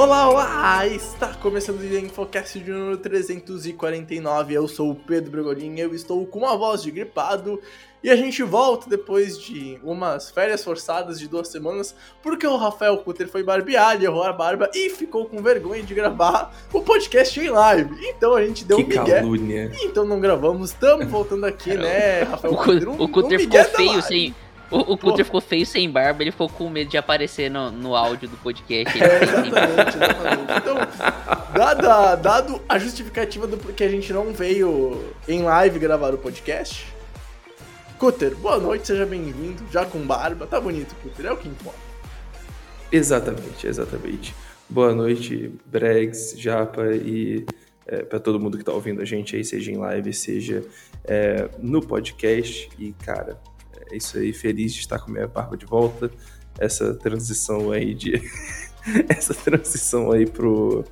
Olá, olá! Está começando o Infocast de número 349. Eu sou o Pedro Bregolin, eu estou com uma voz de gripado e a gente volta depois de umas férias forçadas de duas semanas porque o Rafael Cutter foi barbear, errou a barba e ficou com vergonha de gravar o podcast em live. Então a gente deu que um migué. calúnia. Então não gravamos, estamos voltando aqui, né, Rafael O, Cu- Cutter? Um- o Cutter um ficou feio sem. O, o Cutter ficou feio sem barba, ele ficou com medo de aparecer no, no áudio do podcast. É, exatamente, exatamente. Então, dada, dado a justificativa do porquê a gente não veio em live gravar o podcast, Cutter, boa noite, seja bem-vindo, já com barba, tá bonito, Cutter, é o que importa. Exatamente, exatamente. Boa noite, Bregs, Japa e é, para todo mundo que tá ouvindo a gente aí, seja em live, seja é, no podcast. E, cara, é isso aí, feliz de estar com minha barba de volta. Essa transição aí de. essa transição aí pro.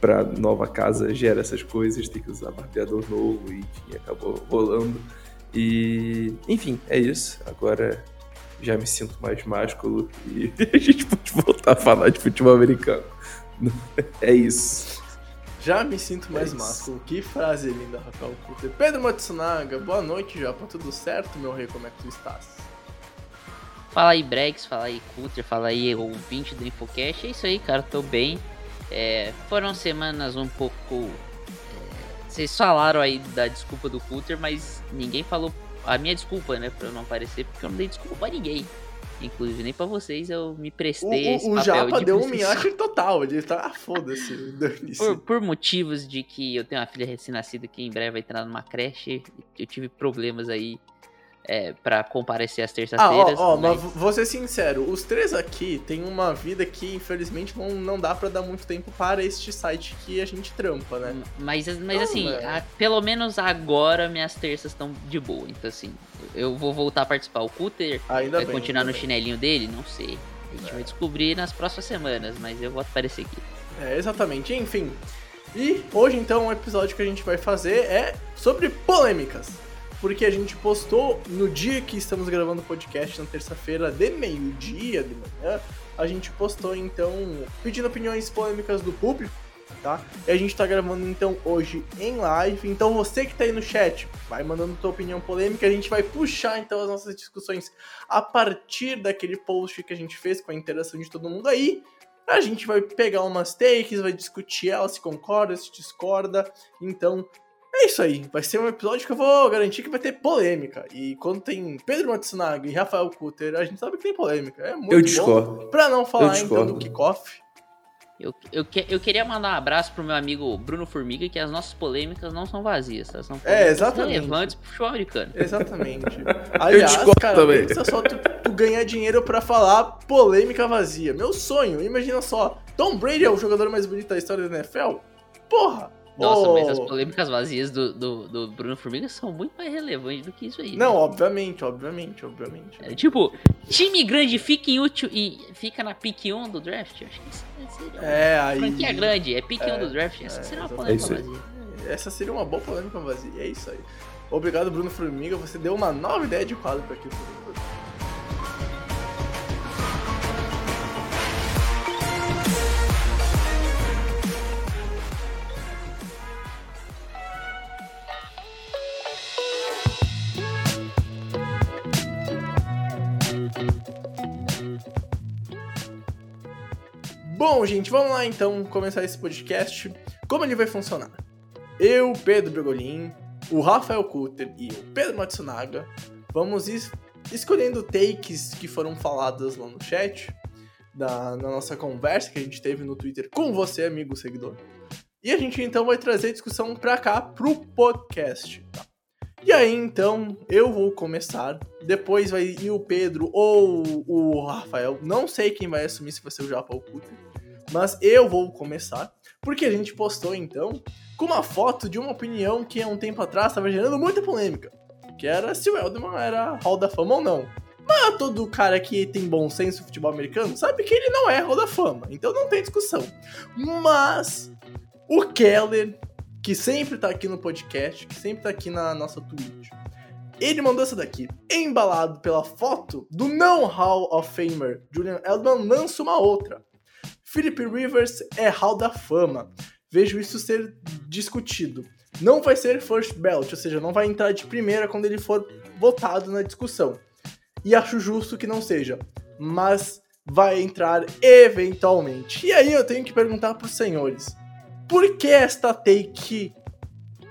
Pra nova casa gera essas coisas, tem que usar barbeador novo, e enfim, acabou rolando. E, enfim, é isso. Agora já me sinto mais másculo e a gente pode voltar a falar de futebol americano. É isso. Já me sinto mais É isso. másculo, que frase linda, Rafael Cutter. Pedro Matsunaga, boa noite, Japa, tudo certo, meu rei, como é que tu estás? Fala aí, Brex, fala aí, Cutter, fala aí, ouvinte do Infocast. É isso aí, cara, tô bem. É, foram semanas um pouco. é, vocês falaram aí da desculpa do Cutter, mas ninguém falou a minha desculpa, né, pra eu não aparecer, porque eu não dei desculpa pra ninguém. Inclusive, nem pra vocês eu me O, prestei esse o, o papel Japa de deu um minhache total, ele tá, ah, foda-se. Por, por motivos de que eu tenho uma filha recém-nascida que em breve vai entrar numa creche, eu tive problemas aí é, para comparecer às Ah, ó, terças-feiras. ó, mas- mas vou ser sincero, os três aqui têm uma vida que infelizmente não, não dá pra dar muito tempo para este site que a gente trampa, né? Mas, mas assim, é. a- pelo menos agora minhas terças estão de boa. Então, assim, eu vou voltar a participar. O Cutter Ainda vai bem. continuar no bem. chinelinho dele? Não sei. A gente vai descobrir nas próximas semanas, mas eu vou aparecer aqui. É, exatamente, enfim. E hoje então o episódio que a gente vai fazer é sobre polêmicas. Porque a gente postou no dia que estamos gravando o podcast, na terça-feira, de meio-dia, de manhã, a gente postou então pedindo opiniões polêmicas do público, tá? E a gente tá gravando então hoje em live. Então você que tá aí no chat, vai mandando tua opinião polêmica, a gente vai puxar então as nossas discussões a partir daquele post que a gente fez com a interação de todo mundo aí. A gente vai pegar umas takes, vai discutir elas, se concorda, se discorda. Então, é isso aí. Vai ser um episódio que eu vou garantir que vai ter polêmica. E quando tem Pedro Matsunaga e Rafael Kutter, a gente sabe que tem polêmica. É muito Eu bom. discordo. Pra não falar Eu então do kickoff. Eu, eu, que- eu queria mandar um abraço pro meu amigo Bruno Formiga, que as nossas polêmicas não são vazias, tá? São É, exatamente. relevantes pro futebol americano. Exatamente. Aliás, discordo cara, também. pensa só tu, tu ganhar dinheiro pra falar polêmica vazia. Meu sonho, imagina só. Tom Brady é o jogador mais bonito da história da NFL? Porra! Nossa, Ô, mas as polêmicas vazias do, do, do Bruno Formiga são muito mais relevantes do que isso aí. Não, né? obviamente, obviamente, obviamente. É, tipo, time grande fica em útil e fica na pick 1 do draft. Acho que isso seria uma É, aí. franquia grande, é pick 1 É, do draft. Essa é, seria uma polêmica É isso vazia. Essa seria uma boa polêmica vazia. É isso aí. Obrigado, Bruno Formiga. Você deu uma nova ideia de quadro pra aqui. Bom, gente, vamos lá então começar esse podcast. Como ele vai funcionar? Eu, Pedro Bregolin, o Rafael Kutter e o Pedro Matsunaga vamos es- escolhendo takes que foram faladas lá no chat, da, na nossa conversa que a gente teve no Twitter com você, amigo seguidor. E a gente então vai trazer a discussão pra cá, pro podcast. Tá? E aí então eu vou começar, depois vai ir o Pedro ou o Rafael, não sei quem vai assumir se vai ser o Japa ou o Kutter. Mas eu vou começar, porque a gente postou então com uma foto de uma opinião que há um tempo atrás estava gerando muita polêmica, que era se o Elderman era Hall da Fama ou não. Mas todo cara que tem bom senso no futebol americano sabe que ele não é Hall da Fama, então não tem discussão. Mas o Keller, que sempre tá aqui no podcast, que sempre tá aqui na nossa Twitch, ele mandou essa daqui. Embalado pela foto do não Hall of Famer Julian Edelman, lança uma outra. Philip Rivers é Hall da Fama. Vejo isso ser discutido. Não vai ser first belt, ou seja, não vai entrar de primeira quando ele for votado na discussão. E acho justo que não seja, mas vai entrar eventualmente. E aí eu tenho que perguntar para os senhores: por que esta take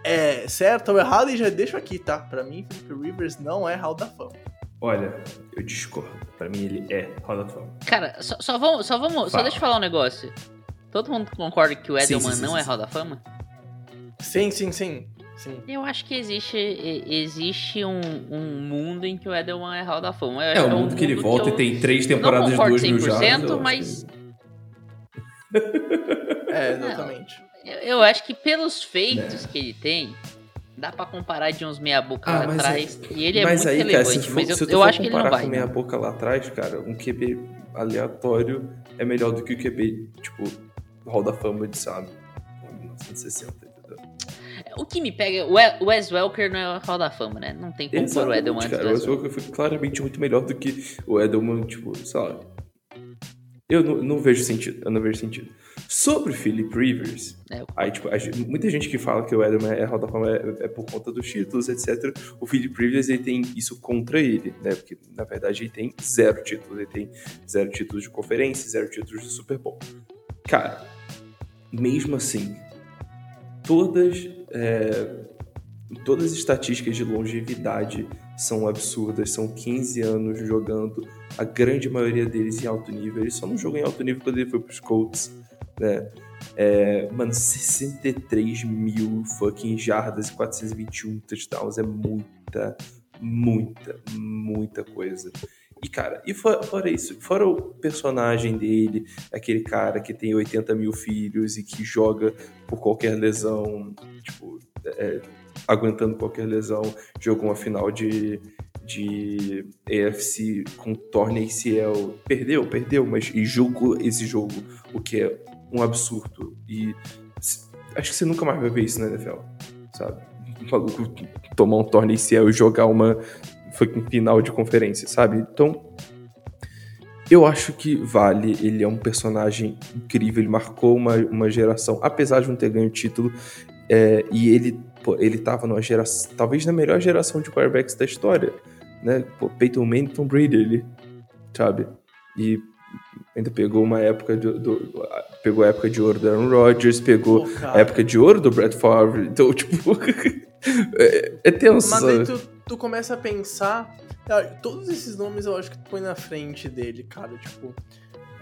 é certa ou errada? E já deixo aqui, tá? Para mim, Philip Rivers não é Hall da Fama. Olha, eu discordo. Pra mim ele é Hall da Fama. Cara, só, só vamos, só vamos, só deixa eu falar um negócio. Todo mundo concorda que o Edelman sim, sim, não sim, é sim. Hall da Fama? Sim, sim, sim. Sim. Eu acho que existe, existe um, um mundo em que o Edelman é Hall da Fama. Eu É, o que mundo que ele mundo volta eu e tem três não temporadas de concordo 2 mil 100%, jardas. mas que- É, exatamente. eu, eu acho que pelos feitos que ele tem, dá pra comparar de uns meia boca Ah, lá mas atrás. E ele é mas muito aí, relevante, cara, se, for, mas eu, se eu acho que ele não vai. com meia boca lá atrás, cara, um QB aleatório é melhor do que o QB, tipo, Hall da Fama de, sabe, 1960, entendeu? O que me pega, o We- o Wes Welker não é o Hall da Fama, né? Não tem como pôr o Edelman antes cara. do O Wes Welker foi claramente muito melhor do que o Edelman, tipo, lá. Eu não, não vejo sentido, eu não vejo sentido. Sobre o Philip Rivers, É, aí, tipo, muita gente que fala que o Edelman é Hall da Fama é, é por conta dos títulos, etc. O Philip Rivers, ele tem isso contra ele, né? Porque, na verdade, ele tem zero títulos. Ele tem zero títulos de conferência, zero títulos de Super Bowl. Cara, mesmo assim, todas, é, todas as estatísticas de longevidade são absurdas. São 15 anos jogando, a grande maioria deles em alto nível. Ele só não jogou em alto nível quando ele foi pros Colts, né? É, mano, 63 mil fucking jardas e 421 touchdowns é muita, muita, muita coisa. E, cara, e fora, fora isso, fora o personagem dele, aquele cara que tem 80 mil filhos e que joga por qualquer lesão, tipo, é, aguentando qualquer lesão, jogou uma final de, de AFC com torne ACL, perdeu, perdeu, mas e jogou esse jogo, o que é um absurdo. E acho que você nunca mais vai ver isso na NFL, sabe? Um maluco tomar um torne ACL e jogar uma fucking final de conferência, sabe? Então, eu acho que vale. Ele é um personagem incrível, ele marcou uma, uma geração, apesar de não ter ganho título. é, e ele, pô, ele tava numa geração, talvez na melhor geração de quarterbacks da história, né? Pô, Peyton Manning, Tom Brady ali, sabe? E ainda pegou uma época do, do- pegou a época de ouro do Aaron Rodgers, pegou Pô, a época de ouro do Brett Favre. Então, tipo, é, é tenso. Mas aí tu, tu começa a pensar. ah, Todos esses nomes eu acho que tu põe na frente dele, cara. Tipo.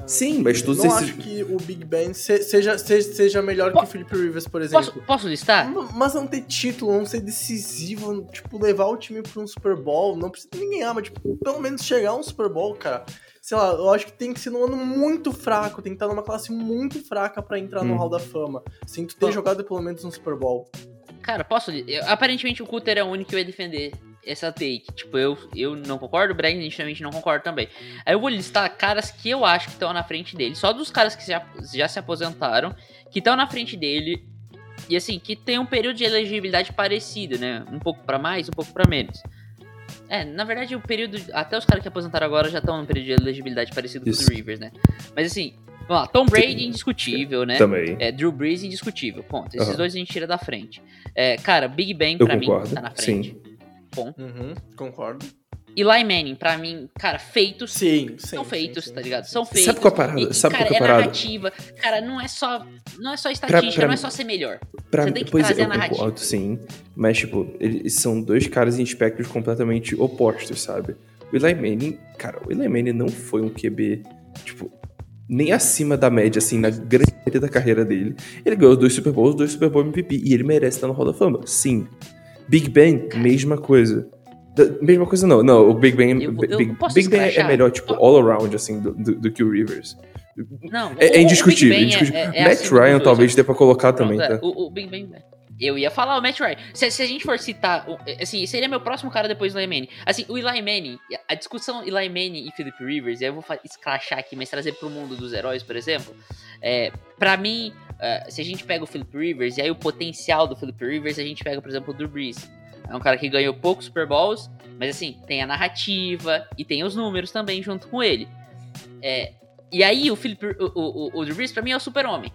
Sim, mas todos não acho que o Big Ben se- seja, seja, seja melhor que o Philip Rivers, por exemplo. Posso, posso listar? Mas não ter título, não ser decisivo, tipo, levar o time pra um Super Bowl, não precisa nem ganhar, mas, tipo, pelo menos chegar a um Super Bowl, cara. Sei lá, eu acho que tem que ser num ano muito fraco, tem que estar numa classe muito fraca pra entrar no Hum. Hall da Fama. Sem tu ter Bom. jogado pelo menos um Super Bowl. Cara, posso. eu- aparentemente o Cutter é o único que vai defender essa take. Tipo, eu, eu não concordo, o Brad nitidamente não concordo também. Aí eu vou listar caras que eu acho que estão na frente dele. Só dos caras que já, já se aposentaram, que estão na frente dele. E assim, que tem um período de elegibilidade parecido, né? Um pouco pra mais, um pouco pra menos. É, na verdade, o período. Até os caras que aposentaram agora já estão num período de elegibilidade parecido com o Isso. Rivers, né? Mas assim, vamos lá, Tom Brady indiscutível, né? também. É, Drew Brees indiscutível, ponto. Esses Aham. dois a gente tira da frente. É, cara, Big Ben Eu pra concordo, mim tá na frente. Ponto. Uhum, concordo. Eli Manning, pra mim, cara, feitos. Sim, sim. São feitos, sim, tá sim, ligado? sim, São feitos. Sabe qual a parada? E, Sabe cara, qual é a é parada? narrativa. Cara, não é só. Não é só estatística, pra- não é só ser melhor. Pra Você tem que pois trazer é, a narrativa. concordo, sim. Mas, tipo, eles são dois caras em espectros completamente opostos, sabe? O Eli Manning, cara, o Eli Manning não foi um QB, tipo, nem acima da média, assim, na grande da carreira dele. Ele ganhou dois Super Bowls, dois Super Bowl MVP, e ele merece estar no Hall da Fama, sim. Big Ben, mesma coisa. Da- mesma coisa não, não, o Big Ben, Eu eu Big, Big Ben é melhor, tipo, all around, assim, do, do, do que o Rivers. Não, É, o- é o indiscutível. Big Ben indiscutível. é- é- é Matt dos Ryan talvez dê pra colocar Pronto, também, é, tá? o, o Big Ben. Eu ia falar o Matt Ryan. Se, se a gente for citar, assim, seria meu próximo cara depois do Eli Manning. Assim, o Eli Manning, a discussão Eli Manning e Philip Rivers, e aí eu vou escrachar aqui, mas trazer pro mundo dos heróis, por exemplo. É, pra mim, é, se a gente pega o Philip Rivers, e aí o potencial do Philip Rivers, a gente pega, por exemplo, o Drew Brees. É um cara que ganhou poucos Super Bowls, mas assim, tem a narrativa e tem os números também junto com ele. É, e aí o Philip, o, o, o, Drew Brees pra mim é o super-homem.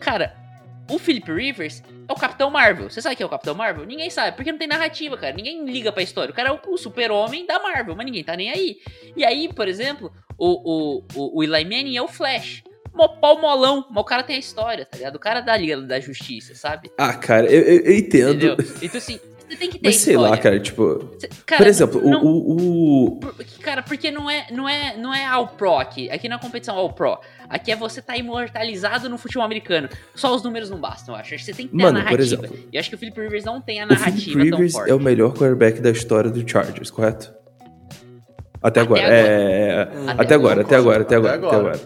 Cara, o Philip Rivers é o Capitão Marvel. Você sabe quem é o Capitão Marvel? Ninguém sabe, porque não tem narrativa, cara. Ninguém liga pra história. O cara é o, o super-homem da Marvel, mas ninguém tá nem aí. E aí, por exemplo, o, o, o, o Eli Manning é o Flash. Mó pau molão, mas o cara tem a história, tá ligado? O cara da Liga da Justiça, sabe? Ah, cara, eu, eu- eu entendo. Entendeu? Então, assim, você tem que ter Mas sei lá, cara, tipo. Cê- cara, por exemplo, não- o, o, o- por- Cara, porque não é, não é, não é All Pro aqui. Aqui não é competição All Pro. Aqui é você tá imortalizado no futebol americano. Só os números não bastam, eu acho. Acho que Você tem que ter Mano, a por narrativa. exemplo, e eu acho que o Philip Rivers não tem a o Philip narrativa Rivers é o melhor quarterback da história do Chargers, correto? Até agora. agora. É, Hum, até agora, até agora, até agora, até agora.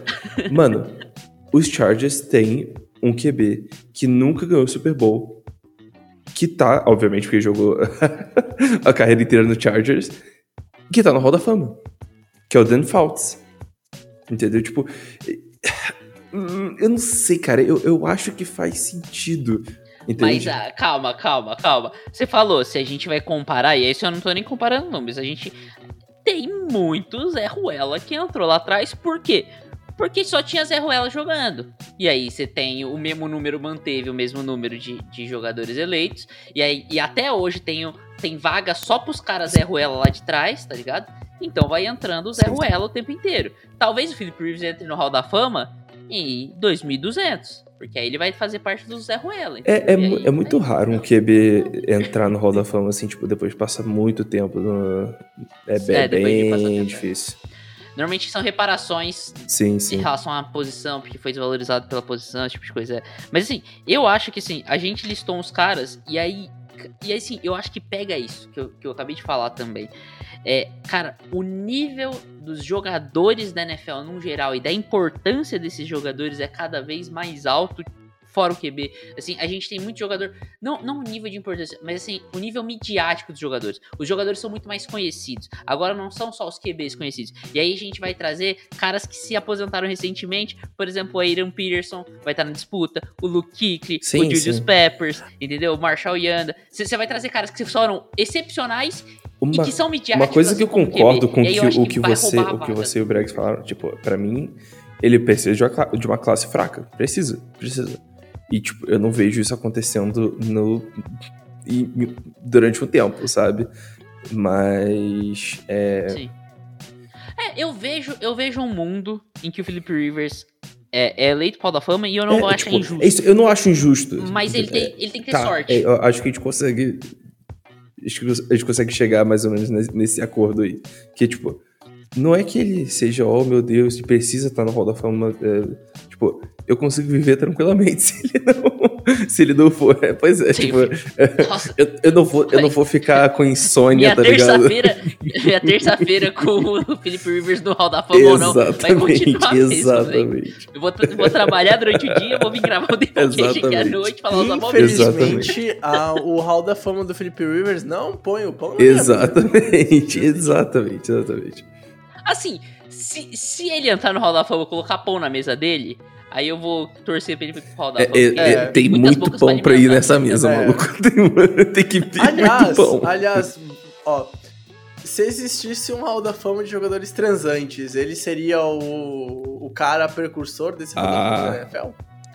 Mano, os Chargers têm um QB que nunca ganhou o Super Bowl, que tá, obviamente, porque jogou a carreira inteira no Chargers, que tá no Hall da Fama, que é o Dan Fouts. Entendeu? Tipo, eu não sei, cara, eu, eu acho que faz sentido. Mas ah, calma, calma, calma. Você falou, se a gente vai comparar, e isso eu não tô nem comparando números, a gente tem muito Zé Ruela que entrou lá atrás, por quê? Só tinha Zé Ruela jogando. E aí você tem o mesmo número, manteve o mesmo número de, de jogadores eleitos. E aí e até hoje tem, tem vaga só pros caras Zé Ruela lá de trás, tá ligado? Então vai entrando o Zé. Ruela o tempo inteiro. Talvez o Philip Rivers entre no Hall da Fama em 2200. Porque aí ele vai fazer parte do Zé Ruela. É, é, aí- é muito aí- raro um QB entrar no Hall da Fama, assim, tipo, depois de passar muito tempo no... É, bem- É, de bem tempo, é. difícil. Normalmente são reparações Sim, em sim. relação à posição, porque foi desvalorizado pela posição, esse tipo de coisa. Mas assim, eu acho que assim, a gente listou uns caras, e aí. E aí, assim, eu acho que pega isso, que eu, que eu acabei de falar também. É, cara, o nível dos jogadores da NFL no geral e da importância desses jogadores é cada vez mais alto, fora o QB. Assim, a gente tem muito jogador, não, não o nível de importância, mas assim, o nível midiático dos jogadores. Os jogadores são muito mais conhecidos. Agora não são só os QBs conhecidos. E aí a gente vai trazer caras que se aposentaram recentemente, por exemplo, o Aaron Peterson vai estar na disputa, o Luke Kuechly, Sim, o Julius sim. Peppers, entendeu? O Marshall Yanda. Você vai trazer caras que foram excepcionais e Uma, que são midiáticos. uma coisa que eu assim concordo com E que, o que vai você, o que você e o Bregs falaram, tipo, pra mim, ele precisa de uma, de uma classe fraca. Precisa, precisa. E, tipo, eu não vejo isso acontecendo no, durante um tempo, sabe? Mas. É, Sim. É, eu vejo, eu vejo um mundo em que o Philip Rivers é, é eleito Pau da Fama e eu não é, achar tipo, injusto. é isso, eu não acho injusto. Mas ele tem, ele tem que ter tá, sorte. é, eu acho que a gente consegue. Acho que a gente consegue chegar mais ou menos nesse, nesse acordo aí. Que, tipo, não é que ele seja, oh meu Deus, ele precisa estar no Hall da Fama. é, tipo, eu consigo viver tranquilamente se ele não, se ele não for. É, pois é, Sim. tipo, Nossa, eu, eu, não vou, eu não vou ficar com insônia, minha tá ligado? terça-feira, minha terça-feira com o Philip Rivers no Hall da Fama ou não, vai Exatamente, continuar mesmo, velho. exatamente. Eu vou, vou trabalhar durante o dia, vou vir gravar o Depocast aqui à noite, falar os abobrinhos. Infelizmente, a- o Hall da Fama do Felipe Rivers não põe o pão na. Exatamente, exatamente, exatamente. Assim, se, se ele entrar no Hall da Fama e colocar pão na mesa dele, aí eu vou torcer pra ele ir pro Hall da É, Fama. é, porque é, tem muito pão pra ir nessa mesa, É. maluco. Tem, tem que vir Aliás, muito pão. aliás, ó, se existisse um Hall da Fama de jogadores transantes, ele seria o, o cara precursor desse Hall da Ah. Fama da NFL?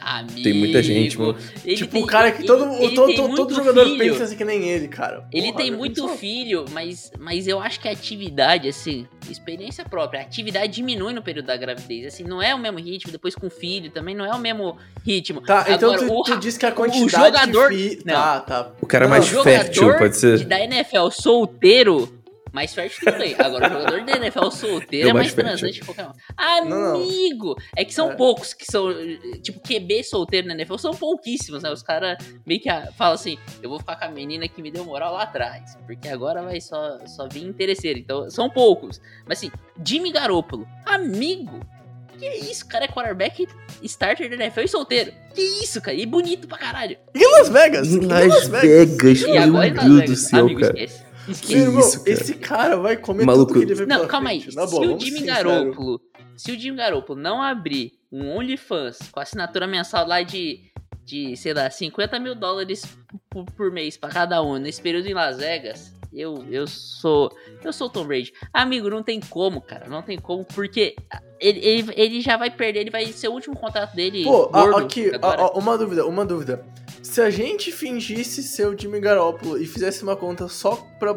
Amigo, Tem muita gente, mano. ele tipo, tem- o cara que todo, ele- ele todo, todo, muito jogador filho. pensa assim que nem ele, cara. Ele Porra, tem muito pensou? filho, mas, mas eu acho que a atividade, assim, experiência própria, a atividade diminui no período da gravidez. Assim, não é o mesmo ritmo, depois com filho também não é o mesmo ritmo. Tá, então Agora, tu, o tu diz que a quantidade jogador- de fi... Não. Tá, tá. O cara é Não, mais o fértil, pode ser. da NFL solteiro, mais fértil tudo bem. Agora, o jogador da NFL solteiro É o mais transante que qualquer um. Não, não. Amigo! É que são É. poucos que são, tipo, QB solteiro na NFL, são pouquíssimos, né? Os caras meio que ah, falam assim, eu vou ficar com a menina que me deu moral lá atrás, porque agora vai só, só vir interesseiro. Então, são poucos. Mas assim, Jimmy Garoppolo, amigo, Que isso, cara é quarterback starter da NFL e solteiro. Que isso, cara, e bonito pra caralho. Em Las Vegas! Em Las Vegas, E meu agora em Las Deus do Vegas, céu, amigo, cara. esquece. Meu Esquece. irmão, isso, cara? esse cara vai comer Maluco. tudo que ele vê Não, calma aí. frente. Na se boa, o Jimmy. Garoppolo, se o Jimmy Garoppolo não abrir um OnlyFans com assinatura mensal lá de, de sei lá, 50 mil dólares por, por mês pra cada um nesse período em Las Vegas, eu, eu sou. Eu sou o Tom Brady. Amigo, não tem como, cara. Não tem como, porque ele, ele, ele já vai perder, ele vai ser o último contrato dele. Pô, gordo aqui, a- a- uma dúvida, uma dúvida. Se a gente fingisse ser o Jimmy Garoppolo e fizesse uma conta só pra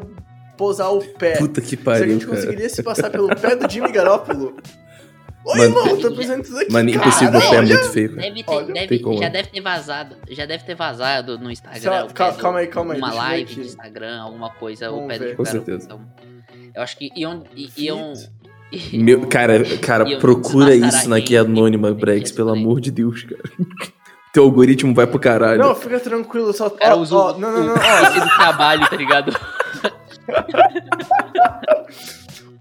posar o pé, Puta que se a pariu, gente cara. conseguiria se passar pelo pé do Jimmy Garoppolo... Oi, Mano, irmão, tô pensando isso aqui, Mano, cara, impossível, o pé é muito feio. Deve ter, Olha, deve- como. já deve ter vazado. Já deve ter vazado no Instagram. Do- calma aí, calma aí, Uma live do Instagram, alguma coisa. Vamos o pé do ver. Jimmy Com certeza. Então, eu acho que iam. iam Meu, cara, cara, procura isso na guia anônima, Brex, pelo amor de Deus, cara. Teu algoritmo vai pro caralho. Não, fica tranquilo, só... Cara, ó, usa ó, o, não, não, não, ó, do trabalho, tá ligado?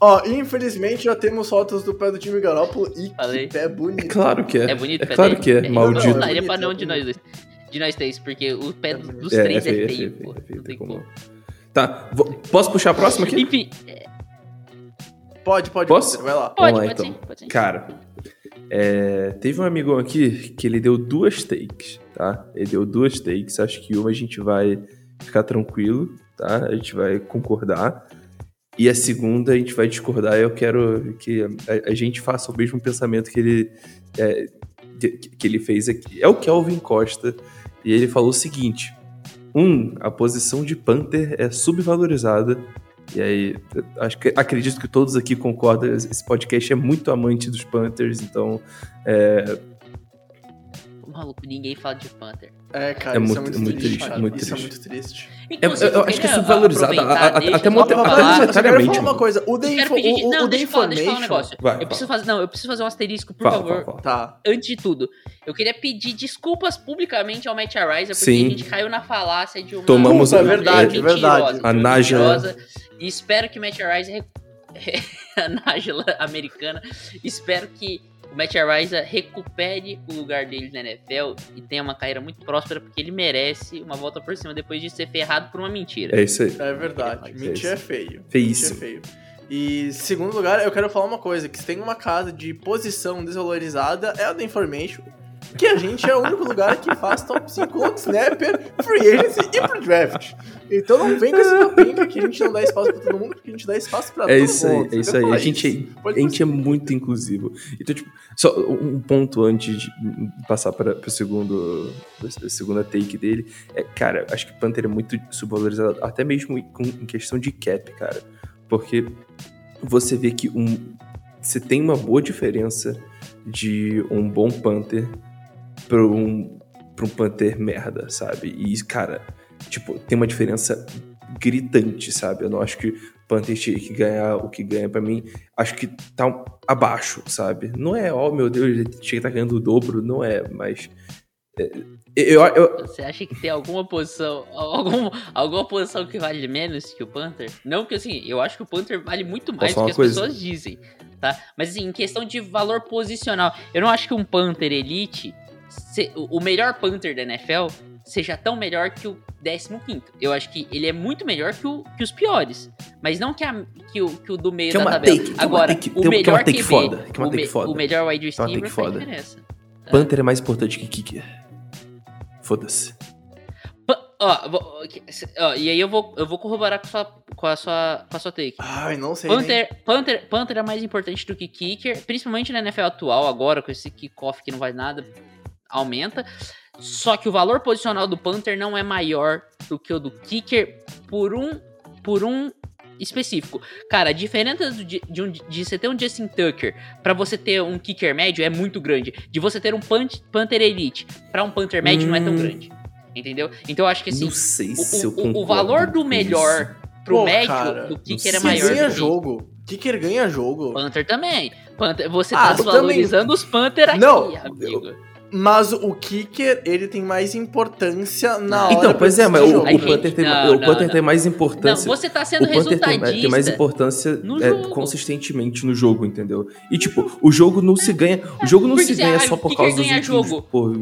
ó, infelizmente já temos fotos do pé do Jimmy Garoppolo e Falei. que pé bonito. É claro que é. É bonito, É pé claro dele? que é, Eu maldito. Não daria Bonito, pra nenhum é de nós dois. De nós três, porque o pé É dos bonito. três é, feio, pô. é feio, Não tem tem como. como. Tá, vou- posso puxar a próxima aqui? Enfim, Pode, pode, Posso? vai lá. pode, Vamos lá, pode então. sim, pode sim. Cara, é, teve um amigão aqui que ele deu duas takes, tá? Ele deu duas takes, acho que uma a gente vai ficar tranquilo, tá? A gente vai concordar. E a segunda a gente vai discordar. Eu quero que a, a gente faça o mesmo pensamento que ele, é, que, ele fez aqui. É o Kelvin Costa. E ele falou o seguinte: um, a posição de Panther é subvalorizada. E aí, acho que acredito que todos aqui concordam. Esse podcast é muito amante dos Panthers, então é, Maluco, ninguém fala de Panther. É, cara, É isso muito- é muito, muito triste, triste, cara. muito isso é triste. muito triste. eu- Inclusive, eu acho que é subvalorizado, até eu só até falar- eu monetariamente, falar uma coisa. O The, Info, pedir, o, o, não, o deixa eu falar, deixa eu falar um negócio. Vai, eu fala. preciso fazer, não, eu preciso fazer um asterisco, por Fala, favor. fala, fala. Tá. Antes de tudo, eu queria pedir desculpas publicamente ao Matt Araiza, porque Sim. a gente caiu na falácia de uma Tomamos Puta, a- é verdade, é, é verdade. A Nájila-. E espero que o Matt Araiza re- a Nájila americana, espero que o Matt Araiza recupere o lugar dele na NFL e tenha uma carreira muito próspera, porque ele merece uma volta por cima depois de ser ferrado por uma mentira. É isso aí. É verdade. É Mentir é feio. Mentir é Feíssimo. feio. E segundo lugar, eu quero falar uma coisa, que se tem uma casa de posição desvalorizada, é a da Information, que a gente é o único lugar que faz top 5 long snapper, free agency e pro draft. Então não vem com esse papinho que a gente não dá espaço pra todo mundo, porque a gente dá espaço pra É todo isso aí, mundo. é Eu isso aí. A gente, isso. a Pode gente é muito inclusivo. Então, tipo, só um ponto antes de passar para o segundo, a segunda take dele. É, cara, acho que Panther é muito subvalorizado, até mesmo com, em questão de cap, cara. Porque você vê que um, você tem uma boa diferença de um bom Panther para um, pra um Panther merda, sabe? E, cara, tipo, tem uma diferença gritante, sabe? Eu não acho que o Panther tinha que ganhar o que ganha pra mim. Acho que tá abaixo, sabe? Não é, ó, meu Deus, ele tinha que estar ganhando o dobro, não é, mas. é, eu, eu, Você acha que tem alguma posição, algum, alguma posição que vale menos que o Panther? Não que assim, eu acho que o Panther vale muito mais do que as coisa? pessoas dizem, tá? Mas assim, em questão de valor posicional, eu não acho que um Panther Elite, se- o melhor Panther da NFL, seja tão melhor que o 15 Eu acho que ele é muito melhor que, o- que os piores. Mas não que, a- que o, que o do meio Que é da tabela. take, que é uma Agora, take- o tem- que é uma melhor take QB, foda, que uma o, me- foda. o melhor wide receiver faz foda. diferença. Panther é mais importante que Kicker. Foda-se. Ó, ó, e aí eu vou, eu vou corroborar com a sua, com a sua, com a sua take. Ai, não sei. nem- Panther, Panther, Panther é mais importante do que Kicker, principalmente na NFL atual, agora com esse kickoff que não vai nada, aumenta. Só que o valor posicional do Panther não é maior do que o do Kicker por um, por um específico. Cara, a diferença de, de, um- de você ter um Justin Tucker pra você ter um Kicker médio é muito grande. De você ter um Pant- Panther Elite pra um Panther médio não é tão Hum. grande. Entendeu? Então eu acho que assim, não sei o- se eu o, o, concordo. o valor do melhor pro Pô, médio cara, do Kicker é maior. ganha jogo. Kicker ganha jogo. Panther também. Panther, você Ah, tá tu desvalorizando os Panther aqui, Não, amigo. Mas o kicker, ele tem mais importância na hora. Então, pois é, mas o, jogo. o Panther, tem, não, o Panther não, tem mais Não, importância. você tá sendo o Panther tem, tem mais importância no é, consistentemente no jogo, entendeu? E tipo, o jogo não se ganha. O jogo não Porque se ganha só o por causa dos últimos jogo? por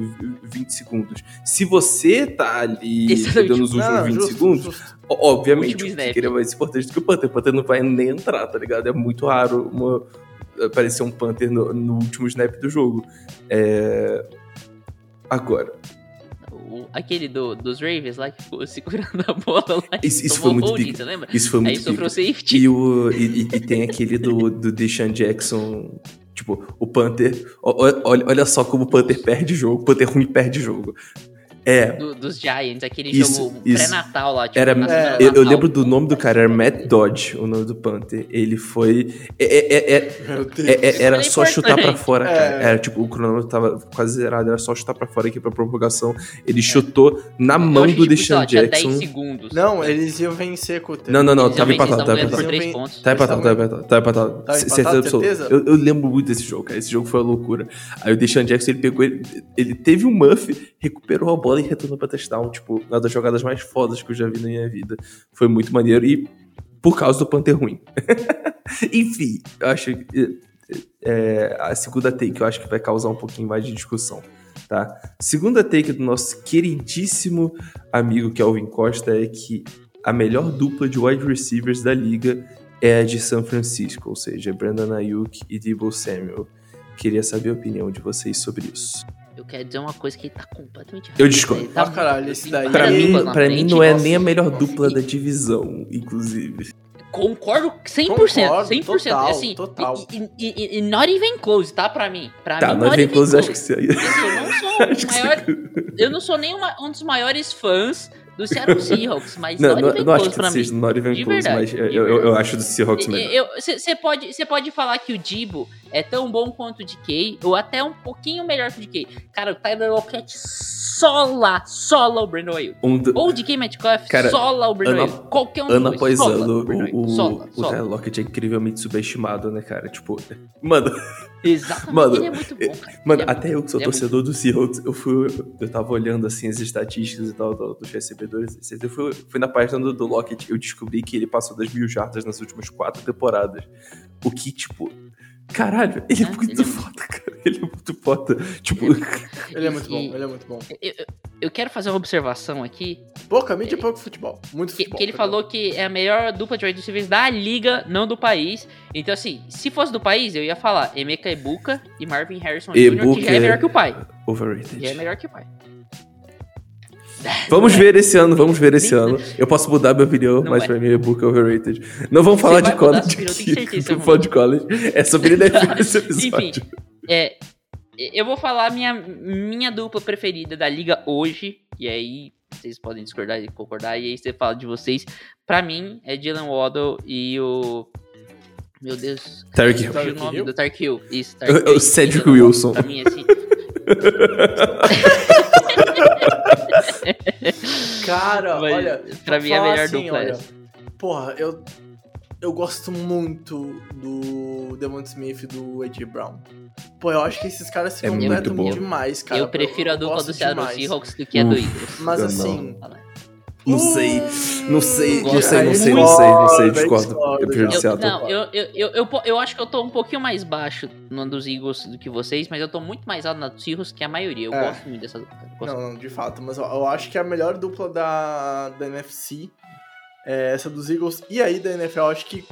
20 segundos. Se você tá ali dando os últimos Não, 20 justo, segundos, justo. o- obviamente o snap. kicker é mais importante do que o Panther. O Panther não vai nem entrar, tá ligado? É muito raro uma, aparecer um Panther no, no último snap do jogo. É... Agora, O- Aquele do, dos Ravens lá que ficou segurando a bola lá. Isso- isso foi muito holding, pica. Você lembra? isso foi Aí muito sofreu pica. safety. E, o, e, e- tem aquele do, do Deshaun Jackson. Tipo, o Panther. Olha, olha só como o Panther perde jogo. O Panther ruim perde jogo. É. do- dos Giants, aquele Isso, jogo isso. pré-natal lá. Tipo, Era, semana eu, eu lembro do nome do cara, era Matt Dodge, o nome do Panther. Ele foi. é- é- é- é- Meu Deus. é- é- era só chutar pra fora, cara. É. Era tipo, o cronômetro tava quase zerado, era só chutar pra fora aqui pra prorrogação. Ele chutou na Eu mão do tipo, Deshaun Jackson. 10 segundos. Não, eles iam vencer com o tempo. Não, não, não, Eles tava empatado, tava empatado. Tá empatado, tá empatado, tá empatado. Tá absoluta. certeza? Eu, eu lembro muito desse jogo, cara. Esse jogo foi uma loucura. Aí o Deshaun Jackson, ele pegou, ele, ele teve um muff, recuperou a bola e retornou pra touchdown. Tipo, uma das jogadas mais fodas que eu já vi na minha vida. Foi muito maneiro e por causa do Panther ruim. Enfim, eu acho que é, a segunda take eu acho que vai causar um pouquinho mais de discussão. Tá? Segunda take do nosso queridíssimo amigo Kelvin Costa é que a melhor dupla de wide receivers da liga é a de São Francisco, ou seja, Brandon Ayuk e Debo Samuel. Queria saber a opinião de vocês sobre isso. Eu quero dizer uma coisa que ele tá completamente Eu discordo. Tá Ah, caralho, esse tem daí- Pra mim, pra mim frente. não é nossa, nem a melhor nossa, dupla e- da divisão, inclusive. Concordo 100%. Concordo, 100%. total, assim, total. E, e, e, e not even close, tá? Pra mim. Pra Tá, mim, not vem even close, acho que close. você aí. Assim, eu não sou o maior. você- Eu não sou nem uma- um dos maiores fãs do Seattle Seahawks, mas Não, não, não acho que pra mim. not even De close, verdade, mas eu, eu, eu acho do Seahawks melhor. Você pode, cê pode falar que o Dibo é tão bom quanto o DK, ou até um pouquinho melhor que o DK. Cara, o Tyler Lockett sola, sola o Brandon Ayuk. Um do- Ou DK Metcalf Cara, sola o Brandon Ayuk. Qualquer um dos ano dois. sola o Brandon o, o, sola, o sola. Lockett é incrivelmente subestimado, né, cara? Tipo, mano, Exatamente, Mano, ele é muito bom, cara. mano é até eu que sou é torcedor do Seahawks, eu fui, eu tava olhando, assim, as estatísticas e tal, do- dos recebedores, eu fui, fui na página do, do Lockett, eu descobri que ele passou das mil jardas nas últimas quatro temporadas. O que, tipo, caralho, ele é, É, muito ele é foda, cara. Ele é muito foda. Tipo, Ele é muito bom, ele é muito bom. Eu, eu- quero fazer uma observação aqui, Pouca mídia, pouco futebol. Muito que, futebol. que ele perdão. falou que é a melhor dupla de wide receivers da liga, não do país. Então, assim, se fosse do país, eu ia falar Emeka Ebuka e Marvin Harrison Jr., que já é melhor que o pai. overrated. Já é melhor que o pai. Vamos ver esse ano, vamos ver esse ano. Eu posso mudar minha opinião, Não mas é. pra mim é book overrated. Não vamos falar de college aqui. você falar de college. É sobre esse episódio. É, eu vou falar minha, minha dupla preferida da liga hoje, e aí vocês podem discordar e concordar, e aí você fala de vocês. Pra mim, é Dylan Waddle e o... Meu Deus, Tyreek Hill. o nome Hill? do Tark Hill. Isso, O- Tark o Hill. Cedric Dylan Waddle, Wilson. Pra mim, assim... Cara, Mas, olha. pra mim, é a melhor assim, dupla olha, essa. Porra, eu. Eu gosto muito do Devon Smith e do A.J. Brown. Pô, eu acho que esses caras se É muito completam demais, cara. eu prefiro a dupla do Seattle demais. Seahawks do que a do. Eagles. Mas assim. Não sei, não sei, não sei, não sei, não sei, não sei, discordo. discorda, Eu não, eu, eu, eu, eu, acho que eu tô um pouquinho mais baixo no dos Eagles do que vocês, mas eu tô muito mais alto na dos Seahawks que a maioria. Eu É. gosto muito dessa Não, não, de fato, mas eu, eu acho que a melhor dupla da, da NFC é essa dos Eagles. E aí da NFL, eu acho que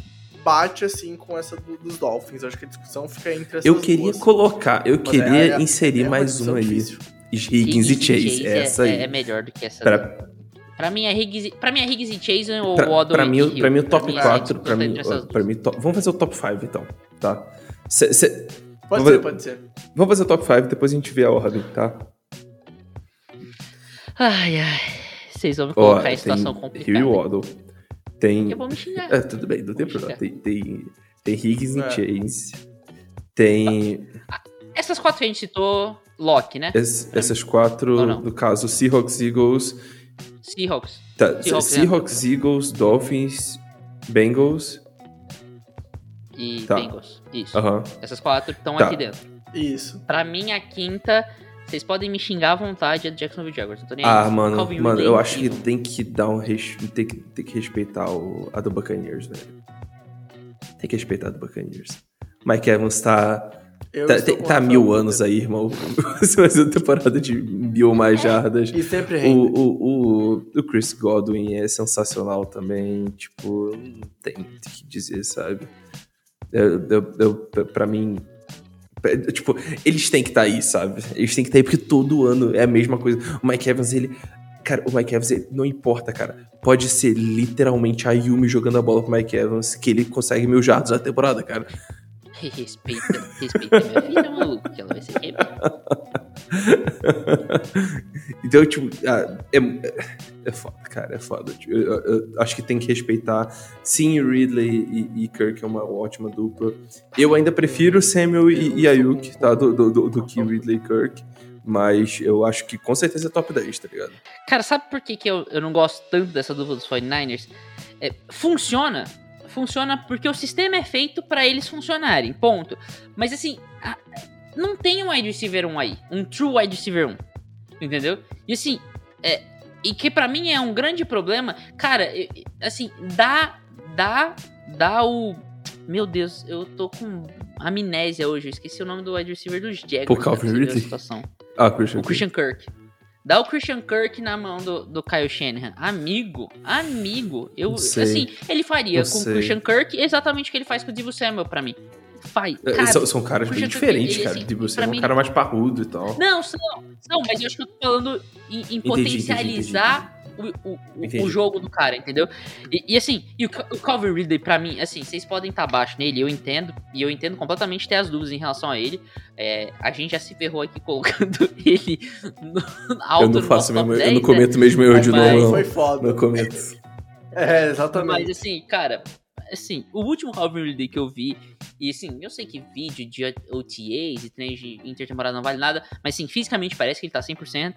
bate assim com essa do- dos Dolphins. Eu acho que a discussão fica entre essas Eu queria duas. colocar, eu Mas queria é- é- inserir é mais uma aí. difícil. Higgins e Chase, é, essa é, é melhor do que essa. Pra, Pra mim é Higgs, e- pra mim é Higgs e Chase ou pra, Waddle pra e mim, Hill. o- pra mim o top mim, é 4, disputa pra mim, pra mim, top- vamos fazer o top 5 então, tá? Cê- cê- Pode ser, pode ser. vamos fazer o top 5, depois a gente vê a ordem, tá? Ai, ai. Vocês vão me Ó, colocar em situação Hill complicada. e Waddle. Tem... Eu vou me xingar. É, tudo bem, não tem problema. Tem, tem, tem Higgins É. e Chase. Tem Essas quatro que a gente citou, Loki, né? es- essas quatro, no caso, Seahawks, Eagles... Seahawks. Tá, Seahawks, Seahawks, né? Eagles, Dolphins, Bengals... E Tá. Bengals. Isso. Aham. Essas quatro estão Tá. aqui dentro. Isso. Pra mim, a quinta Vocês podem me xingar à vontade, é do Jacksonville Jaguars. Não tô nem aí. Ah, mano, Calvin mano, eu é acho que tem que dar um res... tem que, tem que respeitar o... a do Buccaneers, velho. Tem que respeitar a do Buccaneers. Mike Evans tá, tá, tá mil anos aí, irmão. Vai ser uma temporada de mil mais jardas. E sempre O, rende. o, o, o Chris Godwin é sensacional também. Tipo, não tem o que dizer, sabe? Eu, eu, eu, pra mim. é, Tipo, eles têm que estar aí, sabe? Eles têm que estar aí porque todo ano é a mesma coisa. O Mike Evans, ele. Cara, o Mike Evans, ele- não importa, cara. Pode ser literalmente a Yumi jogando a bola pro Mike Evans, que ele consegue mil jardas na temporada, cara. Respeita, respeita minha filha, maluco, que ela vai ser quebrada. então, tipo, ah, é, é foda, cara, é foda. Tipo, Eu, eu- eu acho que tem que respeitar. Sim, Ridley e, e Kirk é uma ótima dupla. Eu ainda prefiro Samuel e, e Ayuk, tá? Do, do, do, do que Ridley e Kirk. Mas eu acho que com certeza é top 10, tá ligado? Cara, sabe por que, que eu, eu não gosto tanto dessa dupla dos 49ers? É, funciona. Funciona porque o sistema é feito pra eles funcionarem, ponto. Mas assim, não tem um wide receiver 1 aí. Um true wide receiver 1. Entendeu? E assim, é, e que pra mim é um grande problema. Cara, assim, dá, dá, dá o... Meu Deus, eu tô com amnésia hoje. Eu esqueci o nome do wide receiver dos Jaguars. Calvin Ridley? situação. Ah, Christian. O Christian Kirk. Dá o Christian Kirk na mão do, do Kyle Shanahan. Amigo, amigo. Eu, sei. assim, ele faria com sei. o Christian Kirk exatamente o que ele faz com o Divo Samuel pra mim. Faz. É, Cara, são, são caras bem diferentes, cara. assim, você pra é um mim- cara mais parrudo e tal. Não, não, não, mas eu acho que eu tô falando em, em Entendi, potencializar o, o, o- o jogo do cara, entendeu? E, e, assim, e o, o Calvin Ridley, pra mim, assim, vocês podem estar abaixo nele, eu entendo, e eu entendo completamente ter as dúvidas em relação a ele. É, a gente já se ferrou aqui colocando ele no, alto eu não faço mesmo, top eu não 10, né? cometo mesmo erro de Mas novo, não. Foi foda. Não cometo. É, Mas exatamente. assim, cara, assim, o último Calvin Ridley que eu vi, e assim, eu sei que vídeo de OTAs e treinos de intertemporada não vale nada, mas assim, fisicamente parece que ele tá 100%.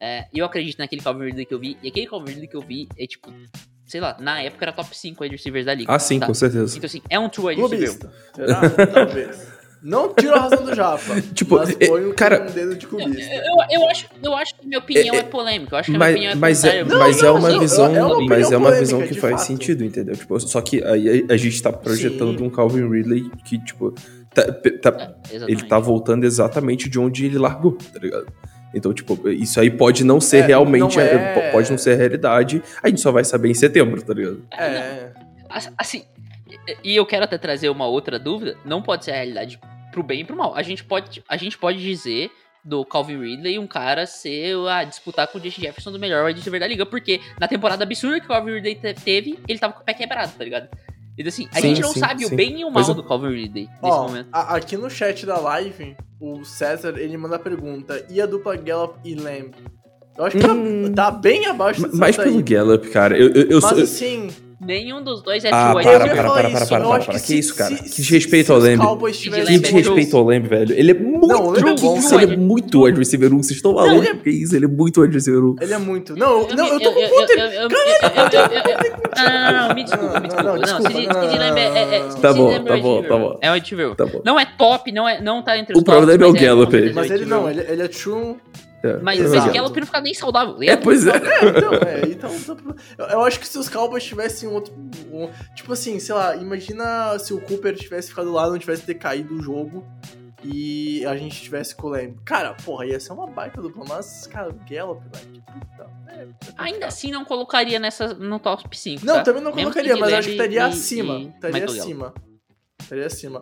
É, e eu acredito naquele Calvin Ridley que eu vi, e aquele Calvin Ridley que eu vi é tipo, sei lá, na época era top 5 wide receivers da liga. Ah, sim, tá? com certeza. Então assim, é um true wide receiver. Será? Talvez. Não tiro a razão do Japa. Tipo, mas é, põe cara- um dedo de clubista. Eu, eu, acho, eu acho que minha opinião É, é, é, polêmica. Eu acho que a minha Mas, opinião é mas, é, contrária. mas é não, uma não, visão, é uma mas é uma visão que faz fato. sentido, entendeu? Tipo, só que aí a, a gente tá projetando Sim. um Calvin Ridley que, tipo, tá- tá- É, ele tá voltando exatamente de onde ele largou, tá ligado? Então, tipo, isso aí pode não ser É, realmente, não é- é- pode não ser a realidade, a gente só vai saber em setembro, tá ligado? É. As- Assim, e- e eu quero até trazer uma outra dúvida. Não pode ser a realidade pro bem e pro mal. A gente pode, a gente pode dizer do Calvin Ridley um cara ser a disputar com o Justin Jefferson do melhor wide receiver da liga, porque na temporada absurda que o Calvin Ridley te- teve, ele tava com o pé quebrado, tá ligado? Então assim, a Sim, gente não sim, sabe sim. o bem e o mal é. do Calvin Ridley nesse Ó, momento. a- aqui no chat da live, o César, ele manda a pergunta, e a dupla Gallup e Lamb? Eu acho que tá- Hum. tá, bem abaixo disso Mais pelo Gallup, cara. Eu, eu, eu Mas sou. assim, Nenhum dos dois é Ah, wide para, para, para, isso, para, para, para, acho para. que Que se- isso, cara? se- Que desrespeito ao Lamb. Que é desrespeito ao Lamb, velho. Ele é muito, Não, é ele é muito wide receiver 1. Vocês estão Não, malucos? ele Que isso? Ele é muito wide receiver 1. Ele é muito. Não, Eu não, eu tô com o Não, não, não, me desculpa, me desculpa. Não, não, Não, desculpa, Sid- não, Sid Lamb é- é- é- Tá bom, Lamb é tá bom, tá bom. É o wide receiver. Tá bom. Não é top, não, é, tá entre os O problema é o Gallup, Mas ele não, ele é true. É, Mas Exato. o Gallup não fica nem saudável. É, pois é. É, então, é, então. Eu, eu acho que se os Cowboys tivessem um outro. um- tipo assim, sei lá, imagina se o Cooper tivesse ficado lá, não tivesse decaído o jogo e a gente tivesse com o Lamb. Cara, porra, ia ser uma baita dupla, mas, cara, o Gallup, velho, que puta. É, Ainda assim não colocaria nessa no top 5. Não, tá? também não Mesmo colocaria, mas acho que estaria e- acima. Estaria acima. Estaria acima.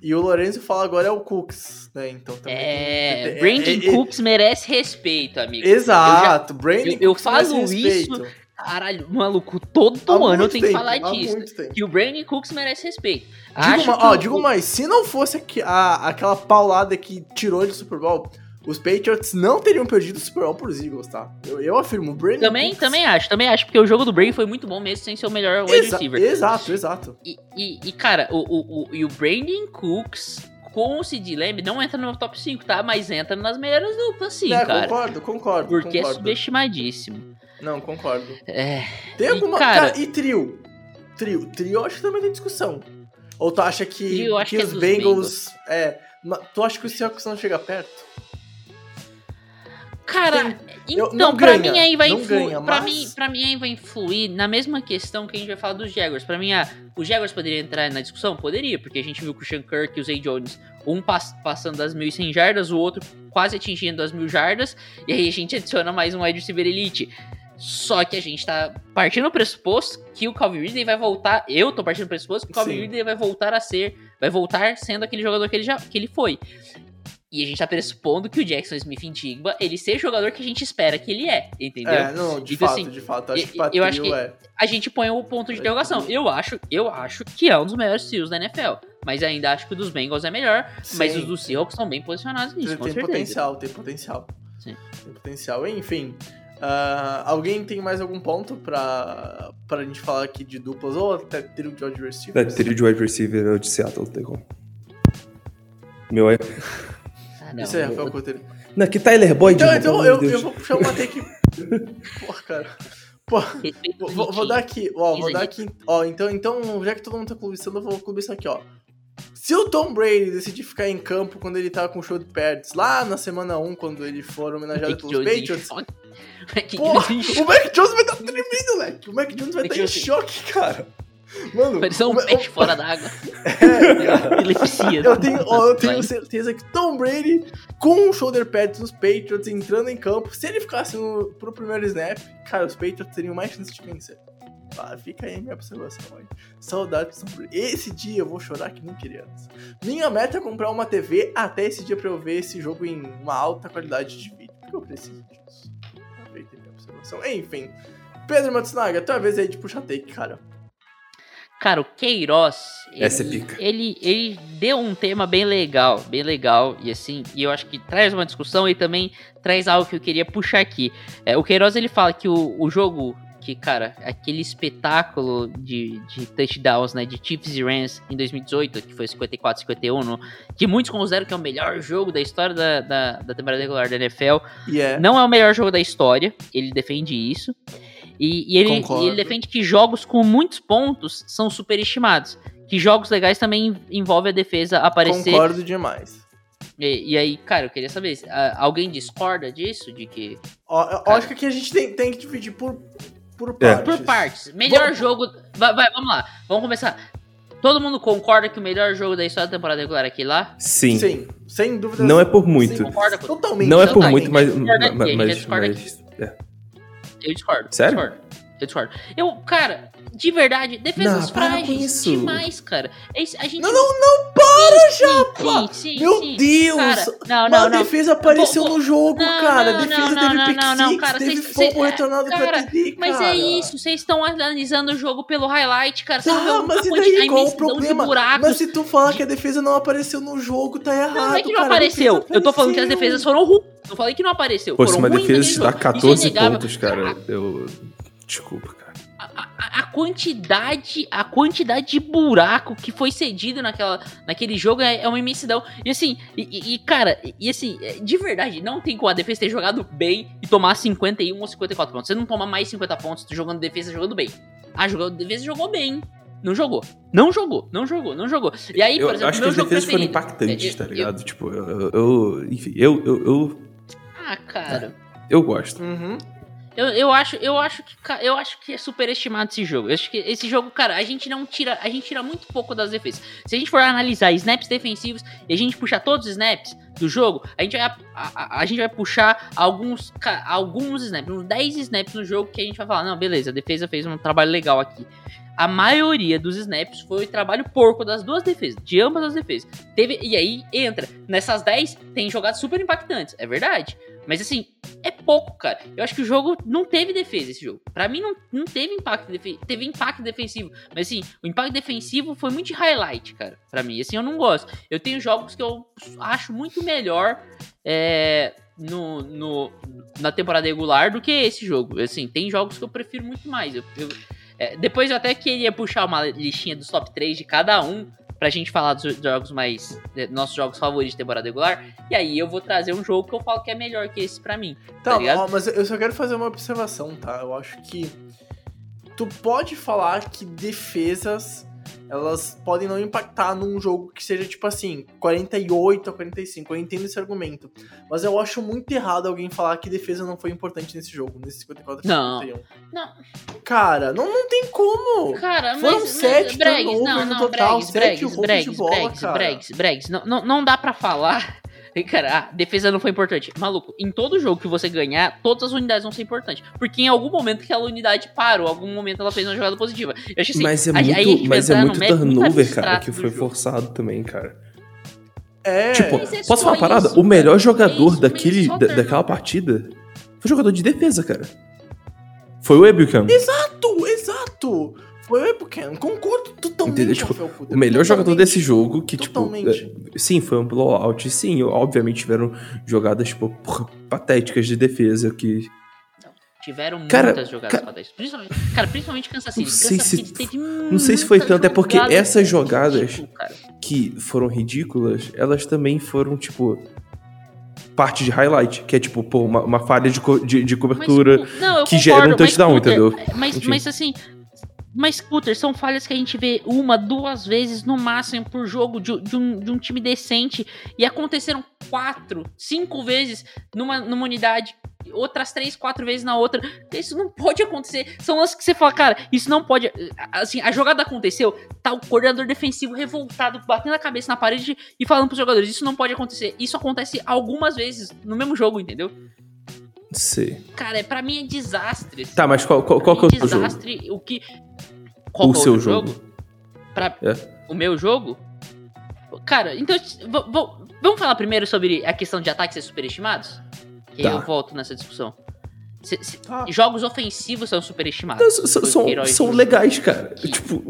E o Lorenzo fala agora é o Cooks, né? Então também. É, tem- Brandon é, é, Cooks merece respeito, amigo. Exato, Brandon eu- eu falo isso Caralho, maluco, todo Há ano eu tenho que tempo, falar há disso. Que o Brandon Cooks merece respeito. Digo, Acho ma- que ó, o- digo mais, se não fosse aqui a, aquela paulada que tirou ele do Super Bowl, os Patriots não teriam perdido o Super Bowl pros Eagles, tá? Eu, eu afirmo, o Brandon Também, Cooks- também acho, também acho, porque o jogo do Brady foi muito bom mesmo sem ser o melhor wide Exa- receiver. Exato, exato. E, e, e, cara, o, o, o, e o Brandon Cooks com o Sid Lamb não entra no top 5, tá? Mas entra nas melhores duplas sim, É, cara. concordo, concordo. Porque é concordo. subestimadíssimo. Não, concordo. É. Tem E, alguma. cara- Cara, e trio? Trio. Trio acho que também tem discussão. Ou tu acha que, Trio que que é os dos Bengals. É. Tu acha que o Seahawks não chega perto? Cara, então, não pra ganha, mim aí vai influir. pra, mas- mim, pra mim aí vai influir na mesma questão que a gente vai falar dos Jaguars. Pra mim, ah, os Jaguars poderiam entrar na discussão? Poderia, porque a gente viu que o Sean Kirk e o Zay Jones, um pass- passando das 1.100 jardas, o outro quase atingindo as 1.000 jardas, e aí a gente adiciona mais um wide receiver elite. Só que a gente tá partindo do pressuposto que o Calvin Ridley vai voltar. Eu tô partindo do pressuposto que o Calvin Sim. Ridley vai voltar a ser. Vai voltar sendo aquele jogador que ele, já, que ele foi. E a gente tá pressupondo que o Jackson Smith em Tigba, ele seja o jogador que a gente espera que ele é, entendeu? É, não, de Então, fato, assim, de fato. Acho eu- eu acho que- é. A gente põe o ponto de interrogação. Eu acho, eu acho que é um dos melhores seals da NFL. Mas ainda acho que o dos Bengals é melhor. Mas Sim. os dos Seahawks estão bem posicionados nisso, tem, com tem certeza. potencial, tem potencial. Sim. Tem potencial. Enfim. ah, alguém tem mais algum ponto pra, pra gente falar aqui de duplas ou até trio de wide É, receivers? trio de wide receiver é o de Seattle, não tem como. Meu é. Não, Isso aí, eu- Rafael Coutinho. Não, que Tyler Boyd. Então, então eu, eu vou puxar uma take. Porra, cara. Pô, vou, vou- dar aqui, ó, vou dar aqui. Ó, então, então, já que todo mundo tá clubistando, eu vou clubistar aqui, ó. Se o Tom Brady decidir ficar em campo quando ele tava com o show de pads, lá na semana 1, quando ele for homenageado Mac pelos Jones em Patriots, Porra, em o Mac Jones vai estar tremendo, moleque. O Mac Jones vai estar em Jones- choque, cara. Mano, Parecia um o Ma- peixe fora d'água. É. Epilepsia. Eu tenho, eu tenho certeza que Tom Brady, com o shoulder pads dos Patriots entrando em campo, se ele ficasse no, pro primeiro snap, cara, os Patriots teriam mais chance de vencer. Ah, fica aí minha observação aí. Saudades de Tom Brady. Esse dia eu vou chorar que nem criança. Minha meta é comprar uma TV até esse dia pra eu ver esse jogo em uma alta qualidade de vídeo. Porque eu preciso disso. Aproveita a minha observação. Enfim. Pedro Matsunaga, tua vez aí de puxar take, cara. Cara, o Queiroz, Essa é ele, pica. ele, ele deu um tema bem legal, bem legal, e assim, e eu acho que traz uma discussão e também traz algo que eu queria puxar aqui. É, o Queiroz, ele fala que o, o jogo, que, cara, aquele espetáculo de, de touchdowns, né, de Chiefs e Rams em 2018, que foi 54-51, no- que muitos consideram que é o melhor jogo da história da, da, da temporada regular da NFL, E é. não é o melhor jogo da história, ele defende isso. E, e ele, e ele defende que jogos com muitos pontos são superestimados. Que jogos legais também envolvem a defesa aparecer. Concordo demais. E, e aí, cara, eu queria saber, alguém discorda disso? De que. Ó, eu acho que aqui a gente tem, tem que dividir por, por É. partes. Por partes. Melhor Vamos- jogo. Vai, vai, vamos lá. Vamos começar. Todo mundo concorda que o melhor jogo da história da temporada regular é aquele lá? Sim. Sim, sem dúvida. Não é por muito. Concorda com Totalmente. Não é Então por tá, muito, mas. mas, mas, discorda mas- é. Eu discordo. Sério? Discordo. Eu discordo. Eu, cara, de verdade, defesas Não, frágeis. isso. Demais, cara. É a gente Não, não, não, para, Sim, Japa! sim, sim, Meu sim. Deus! Cara, não, Uma não, não. defesa apareceu Vou- vou- no jogo, Não, cara. não, defesa não, teve não, não, não, cara, teve cês- fogo cê- retornado pra cara, TD, Mas cara. é isso, vocês estão analisando o jogo pelo highlight, cara. Vocês Tá, não mas e daí qual o problema? Mas se tu falar que a defesa não apareceu no jogo, tá errado, Não, não é que não cara. Apareceu. Eu tô falando que as defesas foram ruins. Não falei que não apareceu. Pô, se foram uma defesa dá jogo. Isso é 14 inegável. pontos, cara, eu. Desculpa, cara. A, a quantidade a quantidade de buraco que foi cedido naquela, naquele jogo é, é uma imensidão. E assim, e, e- cara, e, e assim, é, de verdade, não tem como a defesa ter jogado bem e tomar 51 ou 54 pontos. Você não toma mais 50 pontos jogando defesa jogando bem. A jogando defesa jogou bem. Não jogou. Não jogou. Não jogou. Não jogou. E aí, Eu por exemplo, acho que as defesas foram impactantes, Eu- tá eu- ligado? Tipo, eu, eu- eu- Enfim, eu, eu, eu, Ah, cara. eu gosto. Uhum. Eu, eu acho, eu acho que eu acho que é superestimado esse jogo. Eu acho que esse jogo, cara, a gente não tira, a gente tira muito pouco das defesas. Se a gente for analisar snaps defensivos e a gente puxar todos os snaps do jogo, a gente vai a, a- a gente vai puxar alguns alguns snaps, uns 10 snaps no jogo que a gente vai falar, não, beleza, a defesa fez um trabalho legal aqui. A maioria dos snaps foi o trabalho porco das duas defesas, de ambas as defesas. Teve, e aí entra, nessas 10 tem jogadas super impactantes, é verdade. Mas assim, é pouco, cara. Eu acho que o jogo não teve defesa esse jogo. Pra mim não, não teve impacto defe- teve impacto defensivo, mas assim, o impacto defensivo foi muito de highlight, cara. Pra mim, assim eu não gosto. Eu tenho jogos que eu acho muito melhor é, no, no- na temporada regular do que esse jogo. Assim, tem jogos que eu prefiro muito mais. Eu, eu- é, depois eu até queria puxar uma listinha dos top 3 de cada um pra gente falar dos jogos mais. é, nossos jogos favoritos de temporada regular. E aí eu vou trazer um jogo que eu falo que é melhor que esse pra mim. Tá, Tá ó, mas eu só quero fazer uma observação, tá? Eu acho que tu pode falar que defesas elas podem não impactar num jogo que seja tipo assim, 48 a 45. Eu entendo esse argumento. Mas eu acho muito errado alguém falar que defesa não foi importante nesse jogo, nesse 54 a Não. 51. Não, Cara, não, não tem como. cara, mas... Foram mas- sete Bregs, turnovers não, no não, total, Bregs, sete Bregs, roubos de Bregs, bola, Bregs. Bregs, Bregs. Não, não, não dá pra falar... Cara, a defesa não foi importante. Maluco, em todo jogo que você ganhar, todas as unidades vão ser importantes. Porque em algum momento aquela unidade parou, em algum momento ela fez uma jogada positiva. Eu achei assim, mas é aí muito, mas é num muito turnover, cara, que foi forçado também, cara. É. Tipo, é posso falar uma parada? isso, o melhor cara. jogador É isso, daquele, da- daquela partida foi jogador de defesa, cara. Foi o Ebukam. Exato, exato. Foi o Ebuchan. Concordo totalmente, Entendeu? Tipo, O melhor jogador desse jogo, que, Totalmente. tipo. é, sim, foi um blowout. Sim, obviamente tiveram jogadas, tipo, porra, patéticas de defesa que. Tiveram Cara, muitas jogadas cara-. Principalmente, cara, principalmente Kansas City. Não sei Kansas se- City teve não sei se foi tanto, é porque essas jogadas- ridícula, cara. que foram ridículas, elas também foram, tipo. Parte de highlight, que é tipo, pô, uma, uma falha de, co- de, de Mas, cobertura. tipo, não, eu que gera um concordo, mas, touchdown, Cutter, entendeu? Mas, mas assim. Mas, Cutter, são falhas que a gente vê uma, duas vezes no máximo por jogo de, de um, de um time decente. E aconteceram quatro, cinco vezes numa, numa unidade, outras três, quatro vezes na outra. Isso não pode acontecer. São lances que você fala, cara, isso não pode. Assim, a jogada aconteceu, tá o coordenador defensivo revoltado, batendo a cabeça na parede e falando pros jogadores: Isso não pode acontecer. Isso acontece algumas vezes no mesmo jogo, entendeu? Sei. Cara, é, pra mim é desastre. Tá, mas qual, qual, qual que é o seu jogo? desastre, o que. Qual O é seu outro jogo. Pra, É. O meu jogo? Cara, então. vamos falar primeiro sobre a questão de ataques ser superestimados? Tá. aí eu volto nessa discussão. Se- se- Tá. Jogos ofensivos são superestimados. Não, são, são, são legais, cara. Tipo,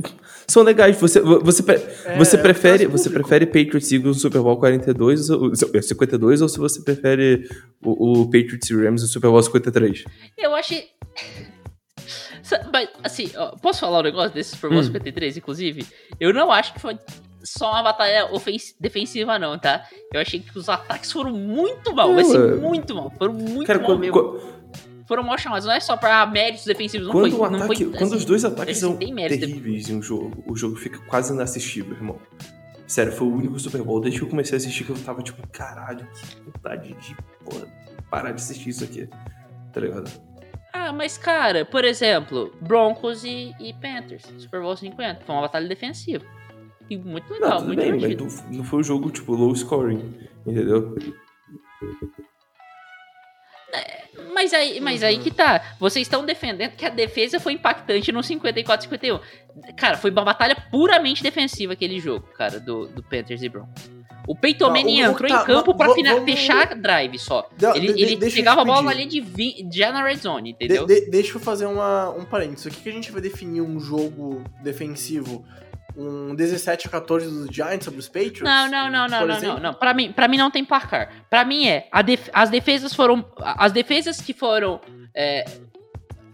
são legais. Você, você, pre- É, você é prefere, você prefere Patriots Eagles no Super Bowl 42, ou- 52 ou se você prefere o, o Patriots e Rams no Super Bowl 53? Eu achei. Sa- Mas, assim, posso falar um negócio desse Super Bowl Hum. 53, inclusive? Eu não acho que foi só uma batalha defensiva, não, tá? Eu achei que os ataques foram muito mal, Não, assim, é- muito mal. Foram muito Cara, mal quando, mesmo. quando, Foram mal não é só pra méritos defensivos, não quando foi. o ataque- foi, quando assim, os dois ataques são terríveis em um jogo, o jogo fica quase inassistível, irmão. Sério, foi o único Super Bowl desde que eu comecei a assistir que eu tava tipo, caralho, que vontade de porra, parar de assistir isso aqui. Tá ligado? Ah, mas cara, por exemplo, Broncos e, e Panthers, Super Bowl 50, foi uma batalha defensiva. E muito legal, Não, muito bem, divertido. mas não foi um jogo, tipo, low scoring, entendeu? Mas aí, mas aí que tá. Vocês estão defendendo que a defesa foi impactante no 54-51. Cara, foi uma batalha puramente defensiva aquele jogo, cara, do, do Panthers e Broncos. O Peyton Tá, Manning entrou tá, em campo pra vamos- fechar drive só. Ele de- ele pegava a bola pedir. ali de vi- na red zone, De- entendeu? de- deixa eu fazer uma, um parênteses. O que, que a gente vai definir um jogo defensivo? Um 17 a 14 dos Giants sobre os Patriots? Não, não, não, não, exemplo? não, não. Pra mim, pra mim não tem placar. Pra mim é, a def- as defesas foram, as defesas que foram, é,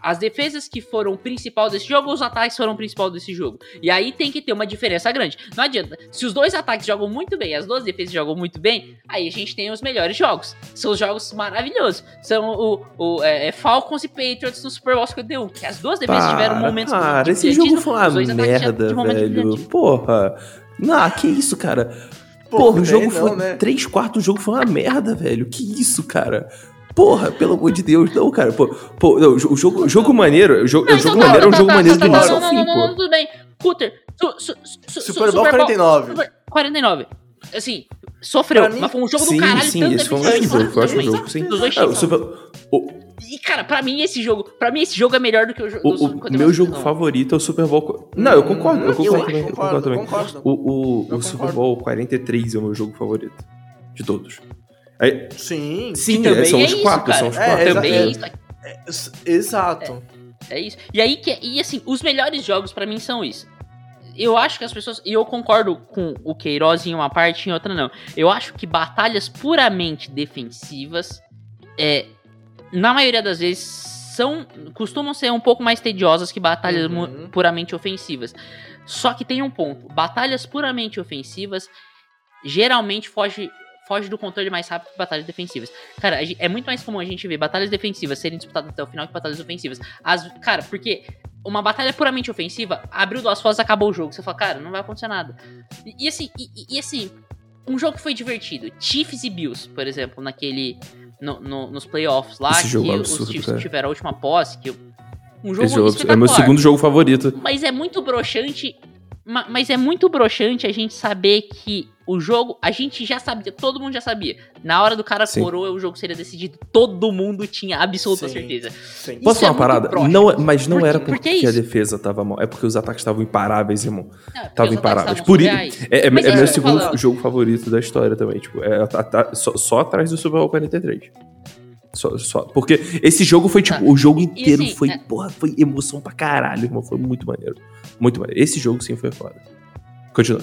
as defesas que foram o principal desse jogo, os ataques foram o principal desse jogo. E aí tem que ter uma diferença grande. Não adianta. Se os dois ataques jogam muito bem, as duas defesas jogam muito bem, aí a gente tem os melhores jogos. São os jogos maravilhosos. São o, o é, é Falcons e Patriots no Super Bowl 51, que as duas defesas tiveram momentos Cara, de esse jogo foi uma dois ataques merda, velho. Porra. Não, que isso, cara. Pô, Porra, o jogo não, foi. né? Três quartos do jogo foi uma merda, velho. Que isso, cara? Porra, pelo amor de Deus, não, cara. Pô, pô não, o jogo, o jogo maneiro. O jogo, Não, o jogo então tá, maneiro é um tá, jogo tá, maneiro tá, do tá, início não, ao não, fim, não, pô. não, tudo bem. Cutter, su, su, su, su- Super Bowl 49. Super- 49. Assim, sofreu, mim- mas foi um jogo Sim, do caralho. sim, esse foi um ótimo jogo. Foi um jogo, sim. Dos dois Ah, o times. Super- o- E, cara, pra mim esse jogo, pra mim esse jogo é melhor do que o jogo O, o meu jogo favorito é o Super Bowl. Não, eu concordo, eu concordo eu também. Eu concordo também. concordo. O, o, o Super concordo. Bowl 43 é o meu jogo favorito. De todos. Aí, Sim. sim, também é, são é os isso, quatro, cara. são os É, quatro. Também é isso. S- Exato. É isso. E aí que e assim, os melhores jogos pra mim são isso. Eu acho que as pessoas, e eu concordo com o Queiroz em uma parte e em outra não. Eu acho que batalhas puramente defensivas é na maioria das vezes são costumam ser um pouco mais tediosas que batalhas Uhum. puramente ofensivas. Só que tem um ponto, batalhas puramente ofensivas geralmente foge foge do controle mais rápido que batalhas defensivas. Cara, é muito mais comum a gente ver batalhas defensivas serem disputadas até o final que batalhas ofensivas. As, cara, porque uma batalha puramente ofensiva, abriu duas fases, acabou o jogo. Você fala, cara, não vai acontecer nada. E, e assim, e, e, assim, um jogo que foi divertido. Chiefs e Bills, por exemplo, naquele. No, no, nos playoffs lá, Esse que é os absurdo, Chiefs cara. tiveram a última posse, que um jogo, jogo é espetacular. meu segundo jogo favorito. Mas é muito broxante. Ma- Mas é muito broxante a gente saber que o jogo, a gente já sabia, todo mundo já sabia. Na hora do cara Sim. coroa, o jogo seria decidido. Todo mundo tinha absoluta Sim. certeza. Sim. Posso é falar uma muito parada? broxa. Não, é- mas não era Por porque que a defesa tava mal, é porque os ataques estavam imparáveis, irmão. Porque ataques imparáveis. estavam Por isso, é, é- é é meu segundo falando. jogo favorito da história também. Tipo, é, tá- tá- só, só atrás do Super Bowl 43. Só, só, porque esse jogo foi, tipo, Tá. o jogo inteiro assim, foi, é- porra, foi emoção pra caralho, irmão. Foi muito maneiro. Muito maneiro. Esse jogo sim foi foda. Continua.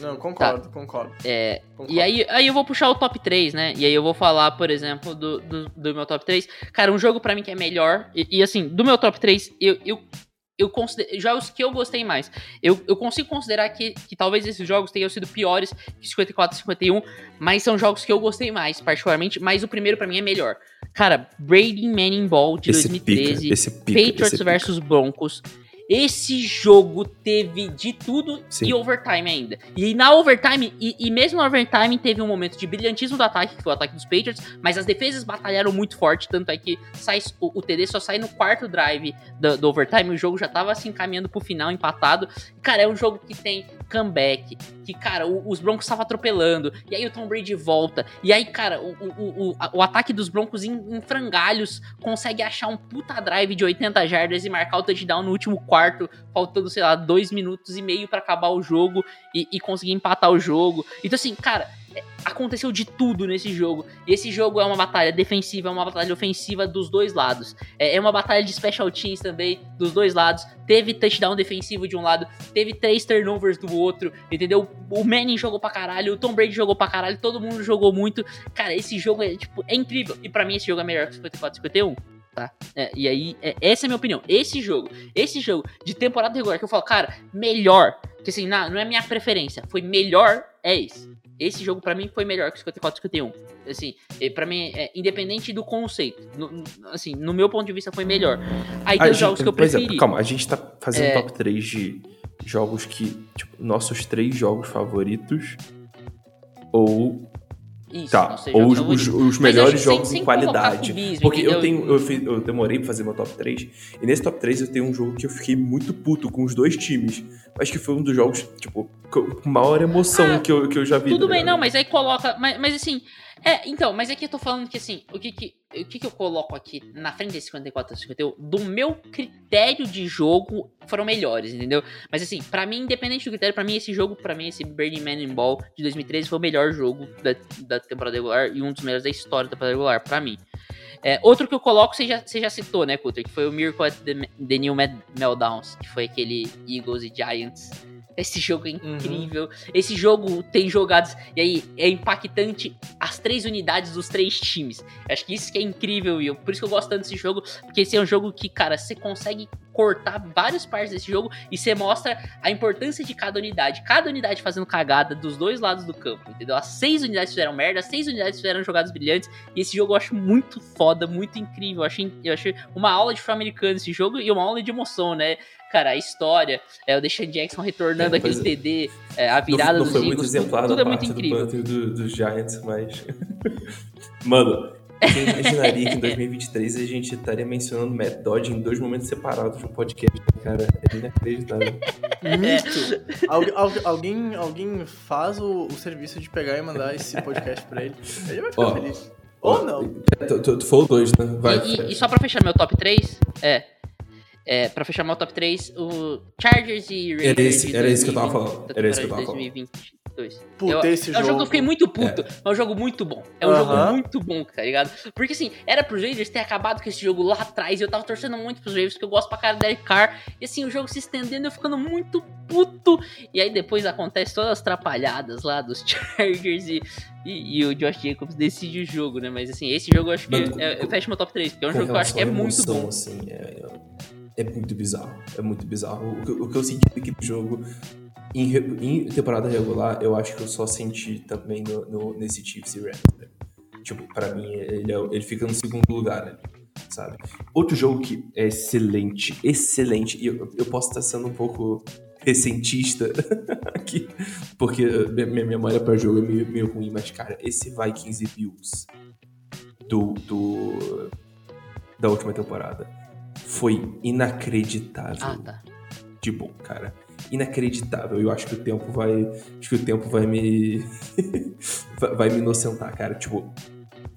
Não, concordo, concordo. É, concordo. E aí, aí eu vou puxar o top 3, né? E aí eu vou falar, por exemplo, do, do, do meu top 3. Cara, um jogo pra mim que é melhor. E, e, assim, do meu top 3, eu, eu, eu considero. Jogos que eu gostei mais. Eu, eu consigo considerar que, que talvez esses jogos tenham sido piores que 54 e 51. Mas são jogos que eu gostei mais, particularmente. Mas o primeiro pra mim é melhor. Cara, Brady Manning Ball de esse 2013. pica, esse pica. Patriots esse versus Broncos. Esse jogo teve de tudo Sim. e overtime ainda. E na overtime, e, e mesmo na overtime, teve um momento de brilhantismo do ataque, que foi o ataque dos Patriots, mas as defesas batalharam muito forte, tanto é que sai, o, o TD só sai no quarto drive do, do overtime, o jogo já tava se encaminhando pro final, empatado. Cara, é um jogo que tem comeback, que, cara, o- os Broncos estavam atropelando, e aí o Tom Brady volta, e aí, cara, o, o, o, o ataque dos Broncos em, em frangalhos consegue achar um puta drive de 80 jardas e marcar o touchdown no último quarto, faltando, sei lá, dois minutos e meio pra acabar o jogo e, e conseguir empatar o jogo. Então, assim, cara, aconteceu de tudo nesse jogo. Esse jogo é uma batalha defensiva, é uma batalha ofensiva dos dois lados. É, é uma batalha de special teams também, dos dois lados. Teve touchdown defensivo de um lado, teve três turnovers do outro, entendeu? O Manning jogou pra caralho, o Tom Brady jogou pra caralho, todo mundo jogou muito. Cara, esse jogo é, tipo, é incrível. E pra mim esse jogo é melhor que 54 51. Tá? É, e aí, é, essa é a minha opinião. Esse jogo, esse jogo de temporada regular que eu falo, cara, melhor. Que assim, não, não é minha preferência. Foi melhor, é esse. Esse jogo pra mim foi melhor que 54 51. Assim, e pra mim, é, independente do conceito. no- assim, no meu ponto de vista foi melhor. Aí A tem os gente- jogos que eu é, preferi. calma, a gente tá fazendo É. top 3 de jogos que, tipo, nossos três jogos favoritos. Ou. Isso, Tá, ou os, os- os melhores jogos sem qualidade. Porque eu tenho. Eu, fiz- eu demorei pra fazer meu top 3. E nesse top 3 eu tenho um jogo que eu fiquei muito puto com os dois times. Acho que foi um dos jogos, tipo, com maior emoção Ah, que, eu, que eu já vi. Tudo tá bem, não, mas aí coloca. Mas, mas assim. É, então, mas aqui eu tô falando que assim, o que que, o que que eu coloco aqui na frente desse 54 a 51, do meu critério de jogo foram melhores, entendeu? Mas assim, pra mim, independente do critério, pra mim esse jogo, pra mim esse Burning Man in Ball de 2013 foi o melhor jogo da, da temporada regular e um dos melhores da história da temporada regular, pra mim. É, outro que eu coloco, você já, você já citou, né, Cutter? Que foi o Miracle at the, the New Mel- Meltdowns, que foi aquele Eagles e Giants. Esse jogo é Uhum. incrível. Esse jogo tem jogadas. E aí é impactante as três unidades dos três times. Acho que isso que é incrível. E por isso que eu gosto tanto desse jogo. Porque esse é um jogo que, cara, você consegue cortar várias partes desse jogo e você mostra a importância de cada unidade. Cada unidade fazendo cagada dos dois lados do campo, entendeu? As seis unidades fizeram merda, as seis unidades fizeram jogadas brilhantes. E esse jogo eu acho muito foda, muito incrível. Eu achei, eu achei uma aula de futebol americano esse jogo e uma aula de emoção, né? Cara, a história, é, o Deshaun Jackson retornando É, aquele pois é. TD, é, a Não- virada não, dos foi muito Eagles, tudo, tudo é muito incrível. do do, dos Giants, mas. Mano, quem imaginaria que em 2023 a gente estaria mencionando Matt Dodge em dois momentos separados de um podcast, cara? É inacreditável. Mito. Algu- algu- alguém, alguém faz o, o serviço de pegar e mandar esse podcast pra ele. Ele vai ficar Ó, feliz. Ou não. Tu, tu, tu falou dois, né? Vai. E, e- e só pra fechar meu top 3, é. É, pra fechar meu top 3, o Chargers e Raiders. Era esse- era esse que eu tava 2020, falando, era esse que eu tava 2022. Puta, Eu- esse é um jogo que eu jogo- fiquei muito puto, mas é um jogo muito bom. É um Aham. jogo muito bom, tá ligado? Porque assim, era pros Raiders ter acabado com esse jogo lá atrás e eu tava torcendo muito pros Raiders, porque eu gosto pra cara do Derek Carr. E assim, o jogo se estendendo, eu ficando muito puto. E aí depois acontece todas as trapalhadas lá dos Chargers e, e, e o Josh Jacobs decide o jogo, né? Mas assim, esse jogo eu acho que Mano, é, eu fecho meu top 3, porque é um jogo que eu acho que é muito emoção, bom. Assim, é, é muito bizarro. É muito bizarro. O que, o que eu senti naquele jogo em, em temporada regular, eu acho que eu só senti também no, no- nesse Chiefs e Rams. né? Tipo, pra mim, ele, é- ele fica no segundo lugar ali. sabe? Outro jogo que é excelente, excelente, e eu, eu posso estar sendo um pouco recentista aqui, porque minha memória para jogo é meio, meio ruim, mas, cara, esse Vikings e Bills do, do da última temporada foi inacreditável Ah, tá. de bom, cara. Inacreditável. Eu acho que o tempo vai. Acho que o tempo vai me. vai- me inocentar, cara. Tipo,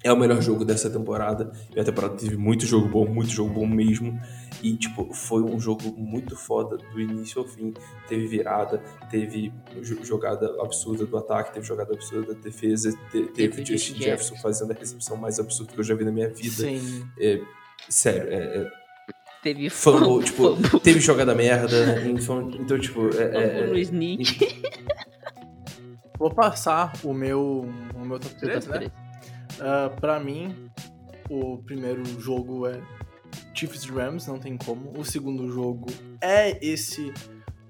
é o melhor jogo dessa temporada. E a temporada teve muito jogo bom, muito jogo bom mesmo. E, tipo, foi um jogo muito foda do início ao fim. Teve virada, teve jo- jogada absurda do ataque, teve jogada absurda da defesa, te- teve, Teve Justin Jefferson fazendo a recepção mais absurda que eu já vi na minha vida. Sim. Sério, é, é Teve fumble, tipo, fumble. teve jogada merda, então, então tipo, é, é- no sneak. Vou passar o meu, o meu top 3, né? Ah, pra mim, o primeiro jogo é Chiefs Rams, não tem como. O segundo jogo é esse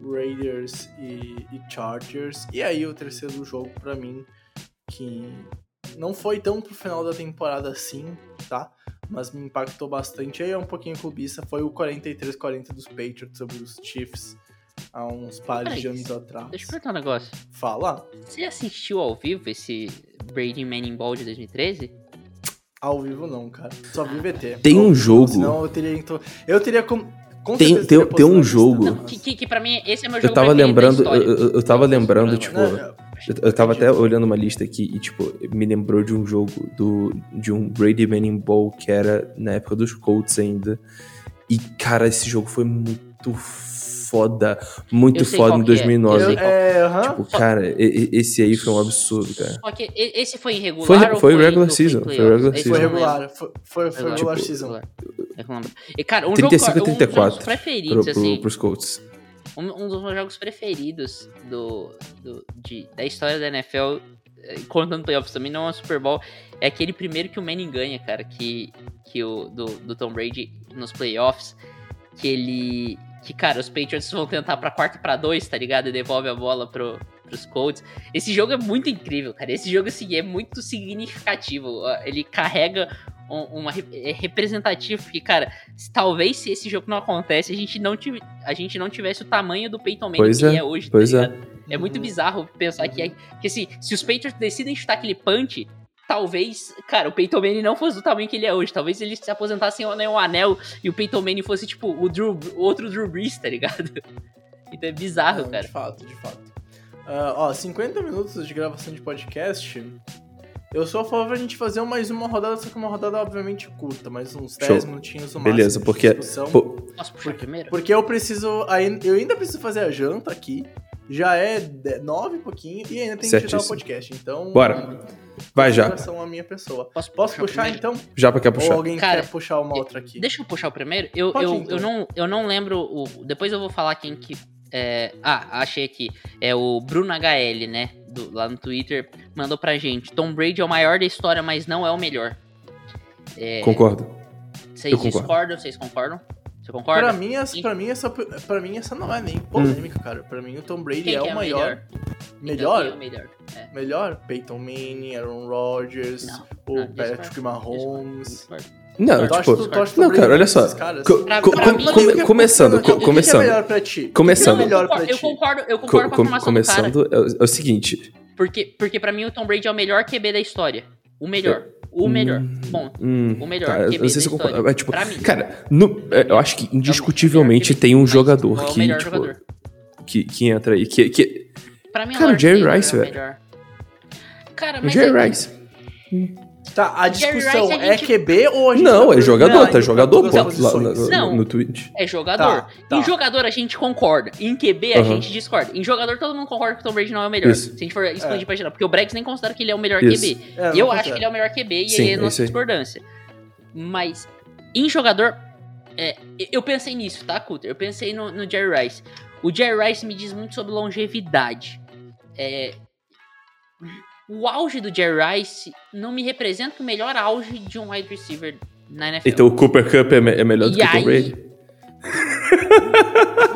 Raiders e, e Chargers. E aí o terceiro jogo pra mim, que não foi tão pro final da temporada assim, tá? Mas me impactou bastante. Aí é um pouquinho clubista. Foi o 43-40 dos Patriots sobre os Chiefs há uns pares de anos atrás. Deixa eu perguntar um negócio. Fala. Você assistiu ao vivo esse Brady Manning Ball de 2013? Ao vivo não, cara. Só vi VT. Tem um jogo- Senão eu teria. então- Eu teria com. com Tem- tem- tem um jogo- Não, que, que, que pra mim esse é meu jogo Eu tava lembrando, eu, eu- eu tava lembrando, Não, tipo, Não, eu, eu tava até olhando uma lista aqui e, tipo, me lembrou de um jogo do, de um Brady Manning Bowl que era na época dos Colts ainda. E, cara, esse jogo foi muito foda, muito foda em que é, eu 2009. sei eu- é, aham. Tipo, cara, e- e- esse aí foi um absurdo, cara. Só que esse foi irregular Foi- ou foi regular season, foi regular season. Foi regular. Foi, foi, foi Regular. Tipo, season. E, cara, um 35 jogo, a um dos meus 34 preferidos, pro, pro, assim, pros Colts. Um, um dos meus jogos preferidos do, do- de, da história da NFL, eh, contando playoffs também, não é Super Bowl, é aquele primeiro que o Manning ganha, cara, que, que o do, do Tom Brady nos playoffs, que ele... Que, cara, os Patriots vão tentar pra quarto pra dois, tá ligado? E devolve a bola pro, pros Colts. Esse jogo é muito incrível, cara. Esse jogo, assim, é muito significativo. Ele carrega um- uma é representativo, porque, cara, se- talvez se esse jogo não acontece, a gente não, tive, a gente não tivesse o tamanho do Peyton Manning Pois que é, é hoje, pois tá é. ligado? É muito bizarro pensar que, é, que assim, se os Patriots decidem chutar aquele punch, talvez, cara, o Peyton Manning não fosse do tamanho que ele é hoje. Talvez eles se aposentassem sem o anel e o Peyton Manning fosse, tipo, o, Drew, o outro Drew Brees, tá ligado? Então é bizarro, Não, cara. De fato, de fato. Ah, ó, 50 minutos de gravação de podcast. Eu sou a favor da gente fazer mais uma rodada, só que uma rodada obviamente curta, mais uns 10 Show. minutinhos no Beleza, máximo de porque- discussão. Posso puxar primeiro? Porque eu preciso. Eu ainda preciso fazer a janta aqui. Já é de- nove e pouquinho e ainda tem que editar o podcast. Então. Bora. vai já. A minha pessoa. Posso, Posso puxar primeiro? então? Já pra quer Ou puxar. alguém Cara, quer puxar uma outra aqui? Deixa eu puxar o primeiro. Eu, Pode eu, ir, então. eu, não, eu não lembro. O, depois eu vou falar quem que. é, ah, achei aqui. É o Bruno HL, né? Do- lá no Twitter. Mandou pra gente. Tom Brady é o maior da história, mas não é o melhor. É, Concordo. Vocês eu concordo. discordam? Vocês concordam? Você concorda? Pra mim, essa, pra, mim, essa, pra mim, essa não é nem polêmica, cara. Pra mim, o Tom Brady Quem é que o maior. Então, Melhor? quem é melhor? É. Melhor? Peyton Manning, Aaron Rodgers, Não, o não, Patrick discordo, Mahomes. Discordo. Não, tipo. o Não, Brady cara, olha melhor só. Co- Pra- co- pra com- mim- come- O que- começando, o que- co- o que que começando. é melhor pra ti? Começando. O que que é melhor pra eu ti? concordo, eu Co- concordo com a afirmação começando, é o, é o seguinte. Porque, porque pra mim o Tom Brady é o melhor QB da história. O melhor. O melhor. Bom, Hum, o melhor tá, eu QB não sei se eu concordo. tipo, Pra mim. cara, no- é, eu acho que É o indiscutivelmente melhor tem um jogador é o que, tipo, jogador. que, que entra aí. Que, que, Pra mim, Cara, o Jerry Rice, é o velho. melhor. Cara, o mas Jerry é- Rice. Tá, a discussão Rice, a é gente- QB ou a gente Não, tá é jogador, perguntando tá pra jogador, ponto, lá, no, Não. no Twitch. É jogador. Tá, tá. Em jogador a gente concorda. Em QB a Aham. gente discorda. Em jogador todo mundo concorda que o Tom Brady não é o melhor. Isso. Se a gente for expandir É. pra geral. Porque o Brex nem considera que ele é o melhor Isso. QB. É, eu acho que ele é o melhor QB e Sim, aí é é nossa discordância. Mas em jogador, é, eu pensei nisso, tá, Cutter? Eu pensei no, no Jerry Rice. O Jerry Rice me diz muito sobre longevidade. É, o auge do Jerry Rice não me representa o melhor auge de um wide receiver na NFL. Então o Cooper Cup é, me- é melhor do E que o Tom Brady?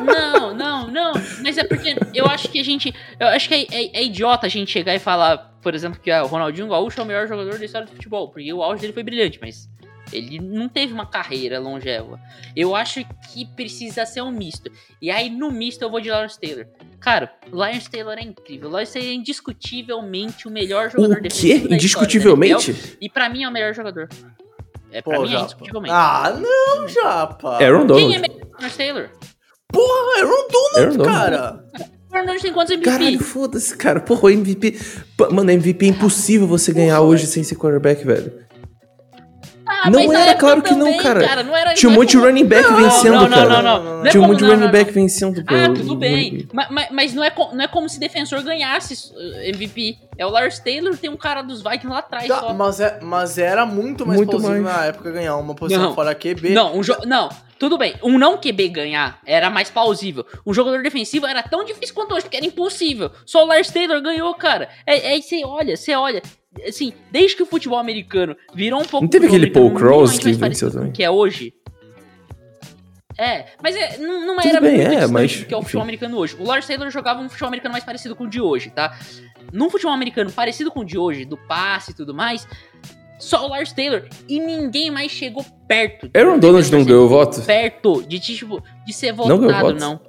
Não, não, não. Mas é porque eu acho que a gente. Eu acho que é, é- é idiota a gente chegar e falar, por exemplo, que ah, o Ronaldinho Gaúcho é o melhor jogador da história do futebol. Porque o auge dele foi brilhante, mas Ele não teve uma carreira longeva. Eu acho que precisa ser um misto. E aí, no misto, eu vou de Lawrence Taylor. Cara, Lawrence Taylor é incrível. Lawrence Taylor é indiscutivelmente o melhor jogador O defensivo quê? da Indiscutivelmente? da e pra mim é o melhor jogador. É, pra Pô, mim é indiscutivelmente. Ah, não, Japa. Aaron Quem é Donald. melhor que o Lawrence Taylor? Porra, Aaron Donald, Aaron Donald. cara. O Aaron Donald tem quantos MVP? Caralho, foda-se, cara. Porra, o MVP. Mano, MVP é impossível você ganhar hoje sem ser quarterback, velho. Ah, Não era, claro que não, também, cara. Não era, Tinha um é monte de running back Não, vencendo, não, não, cara. Não, não, Não, não. é Tinha um monte de não, running back não. vencendo, pô. Ah, tudo bem. Mas, mas, não, é, não é como se defensor ganhasse uh, MVP. É o Lars Taylor, tem um cara dos Vikings lá atrás Tá, só. mas, é, mas era muito mais Muito plausível mais. na época ganhar uma posição Não. fora QB. Não, um jo- não, tudo bem. Um não QB ganhar era mais plausível. Um jogador defensivo era tão difícil quanto hoje, porque era impossível. Só o Lars Taylor ganhou, cara. É, é você olha, você olha. Assim, desde que o futebol americano virou um pouco. Não teve aquele Paul Cross que venceu também? Que é hoje. É, mas é, não, não era bem, muito é, mas, que é o futebol americano hoje. O Lars Taylor jogava um futebol americano mais parecido com o de hoje, tá? Num futebol americano parecido com o de hoje, do passe e tudo mais, só o Lars Taylor e ninguém mais chegou perto. Aaron Donald não ser ganhou o voto? Perto de, tipo, de ser Não ganhou votado, voto? não.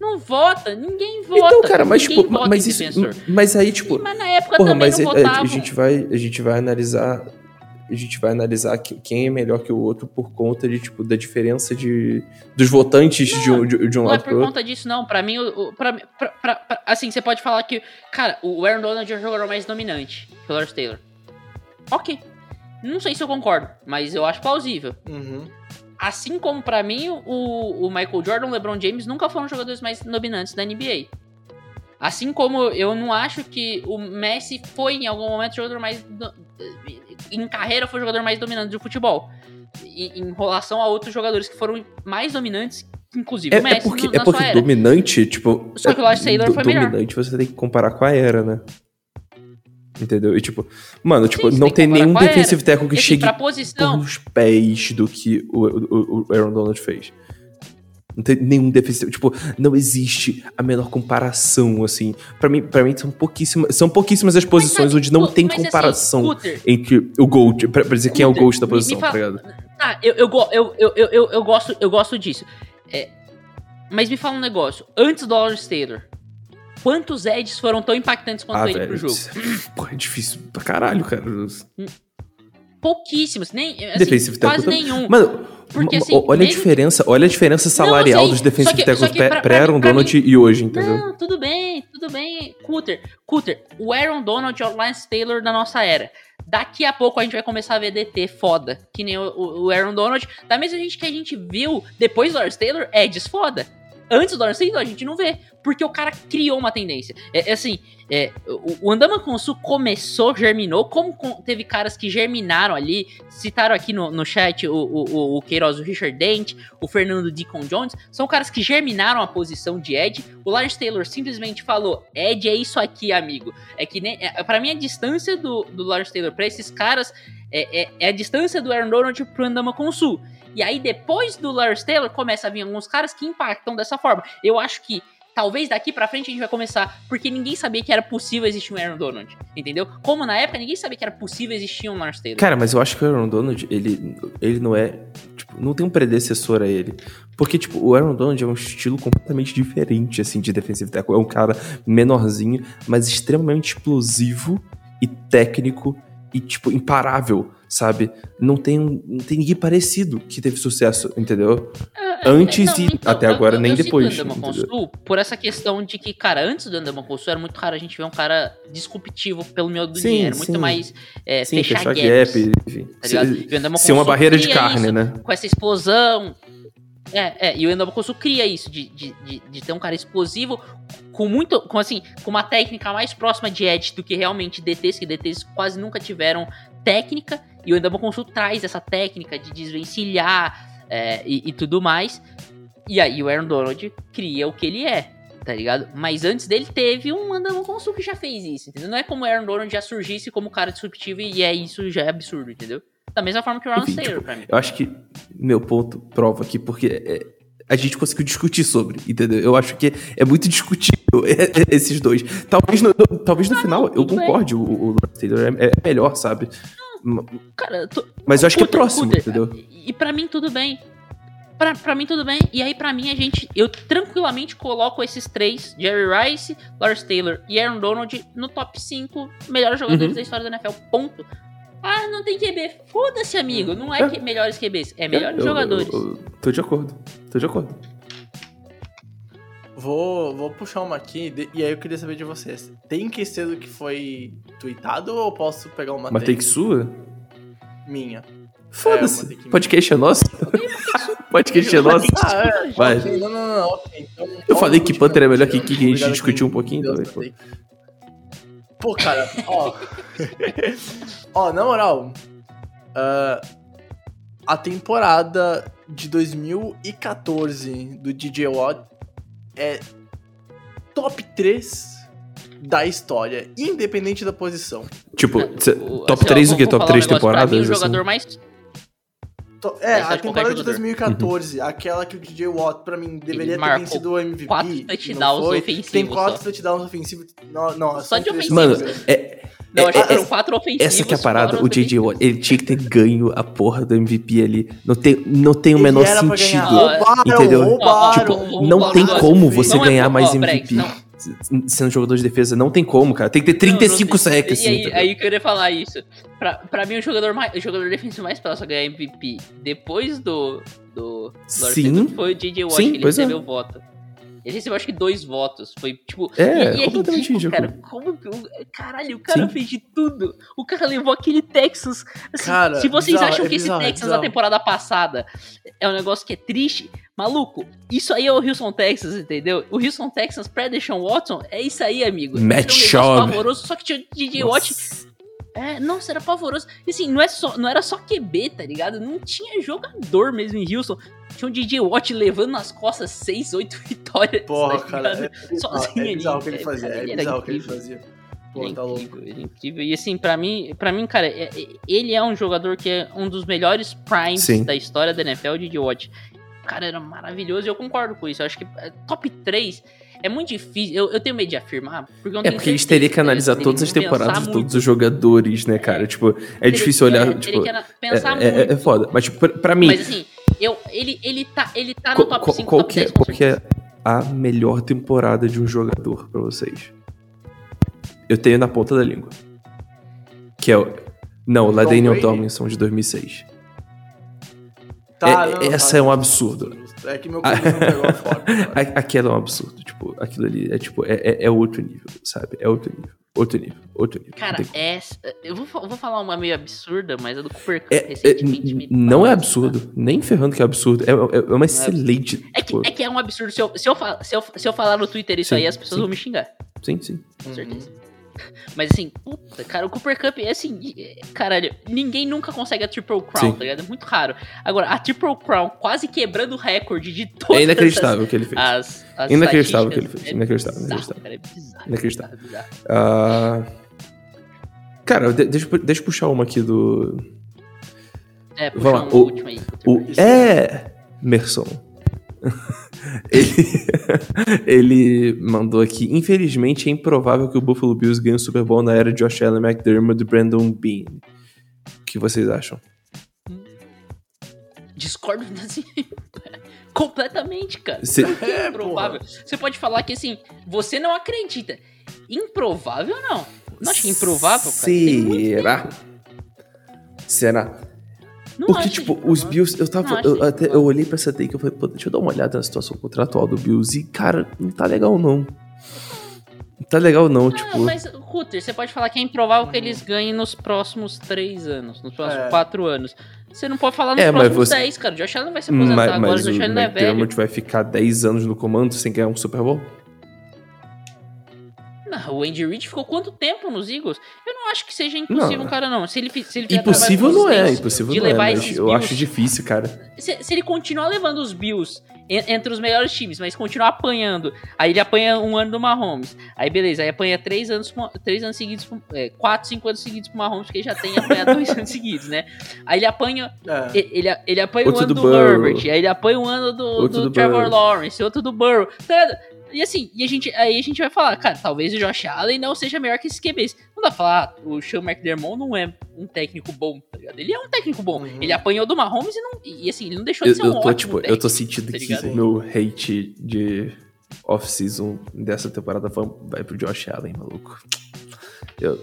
Não vota, ninguém vota. Então, cara, mas tipo, vota mas isso. defensor. Mas aí, tipo. Mas na época Porra, também mas não a, a- votavam. a gente vai, a gente vai analisar. A gente vai analisar que- quem é melhor que o outro por conta de, tipo, da diferença de, dos votantes de um, de, de um Não é lado por pro outro. conta disso, não. Pra mim, o, o- pra, pra- pra- pra- assim, você pode falar que, cara, o Aaron Donald é o jogador mais dominante que o Lawrence Taylor. Ok. Não sei se eu concordo, mas eu acho plausível. Uhum. Assim como pra mim, o, o Michael Jordan e o LeBron James nunca foram jogadores mais dominantes da NBA. Assim como eu não acho que o Messi foi em algum momento o jogador mais. do- Em carreira foi o jogador mais dominante do futebol. Em, em relação a outros jogadores que foram mais dominantes, inclusive É, o Messi é porque, no- é porque dominante, tipo. Só que o Lars Taylor do- foi melhor. Dominante você tem que comparar com a era, né? Entendeu? E tipo, mano, tipo, você não tem nenhum defensive tackle que E, assim, chegue posição. nos pés do que o, o, o Aaron Donald fez. Não tem nenhum defensivo. Tipo, não existe a menor comparação, assim. Pra mim, pra mim são pouquíssimas. São pouquíssimas as posições sabe, onde não pô, tem mas, assim, comparação Cutter, entre o Gold. Pra, pra dizer quem é o Gold da posição, fala- tá ligado? Tá, eu, eu, eu, eu, eu, eu, eu gosto, eu gosto disso. É, mas me fala um negócio. Antes do Lawrence Taylor, quantos edges foram tão impactantes quanto Ah, ele velho. pro jogo? Porra, é difícil pra caralho, cara. Pouquíssimos, nem, assim, Defensive tackle quase também. nenhum. Mano, Porque, assim, olha a mesmo- diferença, olha a diferença salarial sei, dos defensive tackles pré-Aaron mim- Donald e hoje, entendeu? Não, tudo bem, tudo bem. Cutter, Cutter, o Aaron Donald é o Lance Taylor da nossa era. Daqui a pouco a gente vai começar a ver DT foda, que nem o, o- Aaron Donald. Da mesma gente que a gente viu depois do Lawrence Taylor, Edges foda. Antes do Taylor a gente não vê, porque o cara criou uma tendência. É, é assim, é, o, o Andama Consul começou, germinou, como com- teve caras que germinaram ali, citaram aqui no, no chat o, o, o- Queiroz, o Richard Dent, o Fernando Deacon Jones, são caras que germinaram a posição de Ed. O Lawrence Taylor simplesmente falou: Ed é isso aqui, amigo. É que nem. É, para mim, a distância do, do Lawrence Taylor pra esses caras é, é- é a distância do Aaron Donald pro Andama Consul. E aí, depois do Lawrence Taylor, começa a vir alguns caras que impactam dessa forma. Eu acho que. Talvez daqui pra frente a gente vai começar, porque ninguém sabia que era possível existir um Aaron Donald, entendeu? Como na época ninguém sabia que era possível existir um Lawrence Taylor. Cara, mas eu acho que o Aaron Donald, ele, ele não é. Tipo, não tem um predecessor a ele. Porque, tipo, o Aaron Donald é um estilo completamente diferente, assim, de defensive tackle. É um cara menorzinho, mas extremamente explosivo e técnico e, tipo, imparável, sabe? Não tem, não tem ninguém parecido que teve sucesso, entendeu? Antes e até agora, nem cito depois? Consul por essa questão de que, cara, antes do Andama Consul era muito raro a gente ver um cara disruptivo pelo meu do Sim, dinheiro. Muito sim. mais é, Sim, fechar, fechar gaps, gap, enfim. tá? Se- Ser uma barreira de carne, isso né? Com essa explosão. É, é, e o Consul cria isso, de, de, de, de ter um cara explosivo com muito, com assim, com uma técnica mais próxima de Edge do que realmente DTs, que DTs quase nunca tiveram técnica, e o Consul traz essa técnica de desvencilhar é, e, e tudo mais. E aí o Aaron Donald cria o que ele é, tá ligado? Mas antes dele teve um Consul que já fez isso, entendeu? Não é como o Aaron Donald já surgisse como cara disruptivo e é isso já é absurdo, entendeu? Da mesma forma que o Enfim, Taylor, tipo, pra mim. Eu acho que meu ponto prova aqui, porque é, a gente conseguiu discutir sobre, entendeu? Eu acho que é muito discutível esses dois. Talvez no, no- talvez no final eu bem. concorde, o, o Taylor é, é melhor, sabe? Cara, tô- Mas eu acho que é próximo, entendeu? E pra mim tudo bem. Pra, pra mim tudo bem. E aí pra mim a gente. Eu tranquilamente coloco esses três: Jerry Rice, Lawrence Taylor e Aaron Donald no top 5 melhores jogadores Uhum. da história da NFL. Ponto. Ah, não tem QB. Foda-se, amigo. Não é, É. que melhores QBs, é melhores Eu- eu- jogadores. eu- eu tô de acordo. Tô de acordo. Vou, vou puxar uma aqui de- e aí eu queria saber de vocês. Tem que ser do que foi tweetado ou posso pegar uma Uma take sua? minha? Foda-se. take Podcast é nosso? Podcast é nosso? Ah, é. Vai. Não, não, não. ok, então- Eu então falei que. Panther é melhor que Kiki, a gente discutiu um pouquinho deu também, essa pô. cara, ó. ó, na moral. ah, a temporada de 2014 do DJ Watt é top 3 da história, independente da posição. Tipo, cê- O- top assim, ó, 3 o vou- quê? vou Top falar 3 um negócio. Pra mim, temporadas? o assim? jogador mais. To- É, você a temporada de qualquer jogador. 2014, aquela que o DJ Watt, pra mim, deveria ter vencido o MVP. quatro touchdowns foi. ofensivos Tem quatro só. touchdowns ofensivos. Não, não, Só de ofensivos. Mano, é, Não, É- acho que é- eram quatro ofensivos. essa que é a parada. O J.J. Watt, ele tinha que ter ganho a porra do MVP ali. Não tem, não tem o menor sentido. ganhar. Roubaram, entendeu? roubaram. Tipo, roubaram. Não tem como você Não é ganhar por- mais ó, Brex, MVP não. Sendo jogador de defesa. Não tem como, cara. Tem que ter 35 Não, sacks, E aí, assim. aí eu queria falar isso. Pra, pra mim, o jogador, mais, o jogador defensivo mais próximo a ganhar MVP depois do. do Sim. Foi o J.J. Watt, Sim, que ele é. recebeu voto. Ele recebeu acho que dois votos. Foi tipo. É, e, e completamente ridículo. Cara, como que. o- Caralho, o cara Sim. fez de tudo. O cara levou aquele Texas. assim, Cara, se vocês bizarro, acham é que esse bizarro, é Texas da bizarro. temporada passada é um negócio que é triste, maluco, isso aí é o Houston Texas, entendeu? O Houston Texas pré-Deshaun Watson é isso aí, amigo. Matt Era um negócio Schaub. pavoroso, só que tinha o DJ Watt Nossa. é, nossa, era pavoroso. E assim, não, é só, não era só QB, tá ligado? Não tinha jogador mesmo em Houston. Tinha um DJ Watt levando nas costas 6, 8 vitórias. Porra, tá cara, ligado? é bizarro, Sozinho é ali, bizarro o que ele é, fazia. cara, É ele era bizarro o que ele fazia. Ele Pô, é tá louco. incrível, ele é incrível. E assim, pra mim, pra mim cara, é- é- ele é um jogador que é um dos melhores primes Sim. da história da NFL, o DJ Watt. Cara era maravilhoso e eu concordo com isso. Eu acho que é, top 3 é muito difícil. Eu, eu tenho medo de afirmar. Porque eu não É porque a gente teria que analisar Teria todas as temporadas de muito. todos os jogadores, né, cara? Tipo, é Teria- difícil é, olhar, teria tipo... que pensar É, é, muito. é foda. Mas, tipo, pra, pra mim, Mas assim, eu, ele, ele, tá, ele tá no top qual- 5, qual top que é, 10, com qual que é a melhor temporada de um jogador pra vocês? Eu tenho na ponta da língua. Que é o... Não, o Brady? Tomlinson de 2006. Tá, É- não, essa tá, é um justo, absurdo. É que meu corpo não pegou a forma. cara. A- Aquilo é um absurdo. Tipo, aquilo ali é tipo, é, é, é outro nível, sabe? É outro nível. Outro nível. Outro nível. Cara, essa. Eu vou, vou falar uma meio absurda, mas a do Cooper Cup É- é- recentemente me não é absurdo. Nem ferrando que é absurdo. É, é- é uma excelente. É que, tipo, é que é um absurdo. Se eu, se eu, se eu, se eu falar no Twitter isso Sim, aí, as pessoas sim. vão me xingar. Sim, sim. Com Uhum. Mas assim, puta, cara, o Cooper Cup é assim, é- caralho, ninguém nunca consegue a Triple Crown, Sim. tá ligado? É muito raro. Agora, a Triple Crown quase quebrando o recorde de todas É inacreditável o que ele fez. as, as Inacreditável o que ele fez, inacreditável, bizarro, inacreditável. cara, é bizarro, Inacreditável. bizarro, bizarro. Ah, Cara, de- deixa, eu- deixa eu puxar uma aqui do. É, puxa Vamos lá, o- último aí. O É. Ele, ele mandou aqui. Infelizmente, é improvável que o Buffalo Bills ganhe o Super Bowl na era de Josh Allen, McDermott e Brandon Bean. O que vocês acham? Discordo assim, completamente, cara. Cê- É, improvável. Você pode falar que assim, você não acredita. Improvável não. Não acho que é improvável, cara. Será? Será? Não Porque, tipo, os Bills, eu tava. Eu, até, eu olhei pra essa take e eu falei, pô, deixa eu dar uma olhada na situação contratual do Bills. E, cara, não tá legal, não. Não tá legal, não, Não, tipo. mas, Ruter, você pode falar que é improvável que eles ganhem nos próximos três anos, nos próximos É. quatro anos. Você não pode falar nos É, próximos você- dez, cara. O Josh Allen vai se aposentar Mas, agora, mas o o Josh Allen não é velho. McDermott vai ficar 10 anos no comando sem ganhar um Super Bowl? Não, o Andy Reid ficou quanto tempo nos Eagles? Eu não acho que seja impossível, Não. cara, não. Se ele, se ele Impossível não é, impossível de não é, levar mas esses eu Bills- acho difícil, cara. Se, se ele continuar levando os Bills en- entre os melhores times, mas continuar apanhando, aí ele apanha um ano do Mahomes, aí beleza, aí apanha três anos, três anos seguidos, é, quatro, cinco anos seguidos pro Mahomes, porque ele já tem apanhado dois anos seguidos, né? Aí ele apanha, É. ele, ele, apanha Outro um ano do do. Herbert, aí ele apanha um ano do, Outro do do Trevor Burrow. Lawrence, outro do Burrow. Ligado? E assim, e a gente, aí a gente vai falar, cara, talvez o Josh Allen não seja melhor que esses QBs. Não dá pra falar, ah, o Sean McDermott não é um técnico bom, tá ligado? Ele é um técnico bom. Uhum. Ele apanhou do Mahomes e, não, e assim, ele não deixou Eu, de ser um eu tô, ótimo tipo, técnico. eu tô sentindo tá que meu hate de off-season dessa temporada vai pro Josh Allen, maluco. Eu,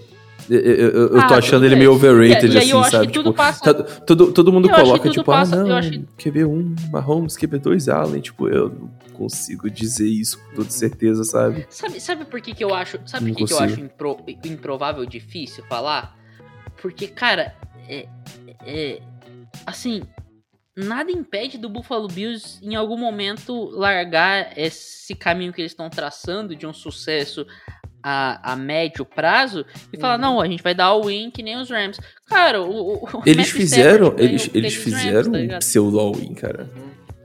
eu, eu, eu- eu tô Ah, achando ele meio overrated, E- e assim, acho sabe? que tudo Tipo, passa- tá- todo, todo mundo Eu coloca, tipo, passa- ah, não, acho que- QB1, Mahomes, QB2, Allen. Tipo, eu não consigo dizer isso com toda certeza, sabe? Sabe, sabe por que, que eu acho. Sabe por que, que eu acho impro- improvável difícil falar? Porque, cara, é, é- Assim, nada impede do Buffalo Bills em algum momento largar esse caminho que eles estão traçando de um sucesso a, a médio prazo e falar: Uhum. não, a gente vai dar o win que nem os Rams. Cara, o. o- Eles fizeram, eles, eles Rams, fizeram tá um pseudo all-in, cara.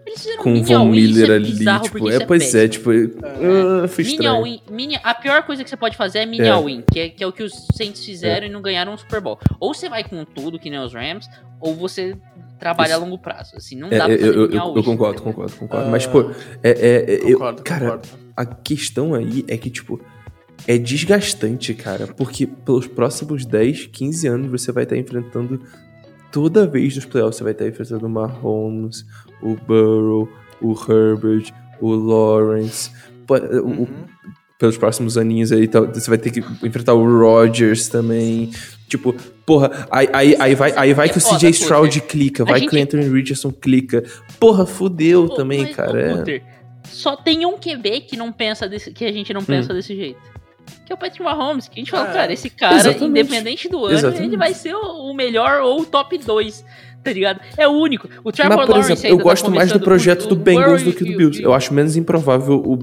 Eles fizeram Com um o Von Miller é ali, bizarro, tipo, é, isso pois é, tipo, ah, foi Mini estranho. mini, a pior coisa que você pode fazer é mini É. all-in, que é, que é o que os Saints fizeram e não ganharam um Super Bowl. Ou você vai com tudo, que nem os Rams, ou você trabalha Isso. a longo prazo. Assim, não É, dá pra eu, fazer eu, eu, eu concordo, entendeu? concordo, concordo. Ah, Mas, pô, é, é, é, eu- Concordo, cara, concordo. a questão aí é que, tipo, é desgastante, cara. Porque pelos próximos 10, 15 anos você vai estar enfrentando. Toda vez nos playoffs você vai estar enfrentando o Mahomes, o Burrow, o Herbert, o Lawrence. Pô, o- o- Uhum. pelos próximos aninhos aí, tal, você vai ter que enfrentar o Rodgers também. Tipo, porra, aí, aí, aí vai, aí vai que o CJ. Stroud clica, vai gente- que o Anthony Richardson clica. Porra, fudeu também, cara. é. Só tem um QB que não pensa desse, que a gente não Hum. pensa desse jeito. Que é o Patrick Mahomes, que a gente fala, É. cara, esse cara, Exatamente. independente do ano, Exatamente. ele vai ser o melhor ou o top 2, tá ligado? É o único. O Trevor Mas, por Lawrence exemplo, eu tá gosto mais do projeto o- do Bengals do que do Bills. Eu acho menos improvável o.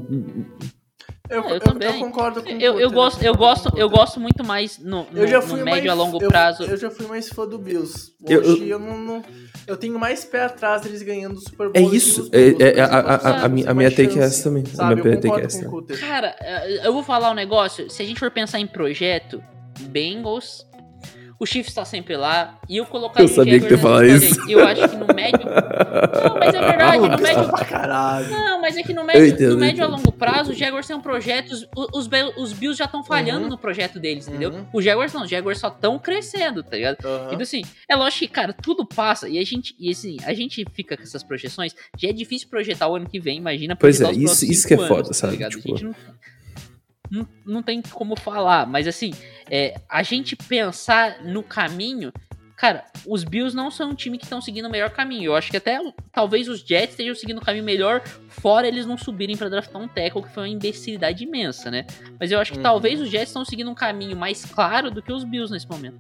Eu, eu eu, eu, também. concordo com o Eu, eu gosto, eu gosto, eu gosto muito mais no, no, Eu já no fui médio mais, a longo eu- prazo. Eu, já fui mais fã do Bills. Eu- Hoje eu, não, não- Eu tenho mais pé atrás deles ganhando o Super Bowl. É isso. É, é, por a, a, a, a, minha, a minha take é essa também. A Sabe, minha eu take é concordo essa. com o Cutter. Cara, eu vou falar um negócio. Se a gente for pensar em projeto, Bengals, o Chiefs tá sempre lá. E eu colocaria Eu sabia o que Jaguars falar nessa isso. Eu acho que no médio. Não, mas é verdade, no Maluco, médio. isso pra caralho. Não, mas é que no médio, entendo, no médio a longo prazo, os Jaguars têm um projeto. Os, os, Bills já estão falhando Uhum. no projeto deles, entendeu? Uhum. Os Jaguars não, os Jaguars só estão crescendo, tá ligado? Aham. Então, assim, é lógico que, cara, tudo passa. E a gente, e assim, a gente fica com essas projeções. Já é difícil projetar o ano que vem, imagina Pois projetar é, os isso- isso que é foda, anos, sabe? ligado? Tipo- A gente não, não, não tem como falar, mas assim, é, a gente pensar no caminho. Cara, os Bills não são um time que estão seguindo o melhor caminho. Eu acho que até talvez os Jets estejam seguindo o caminho melhor, fora eles não subirem pra draftar um tackle, que foi uma imbecilidade imensa, né? Mas eu acho que Uhum. talvez os Jets estão seguindo um caminho mais claro do que os Bills nesse momento.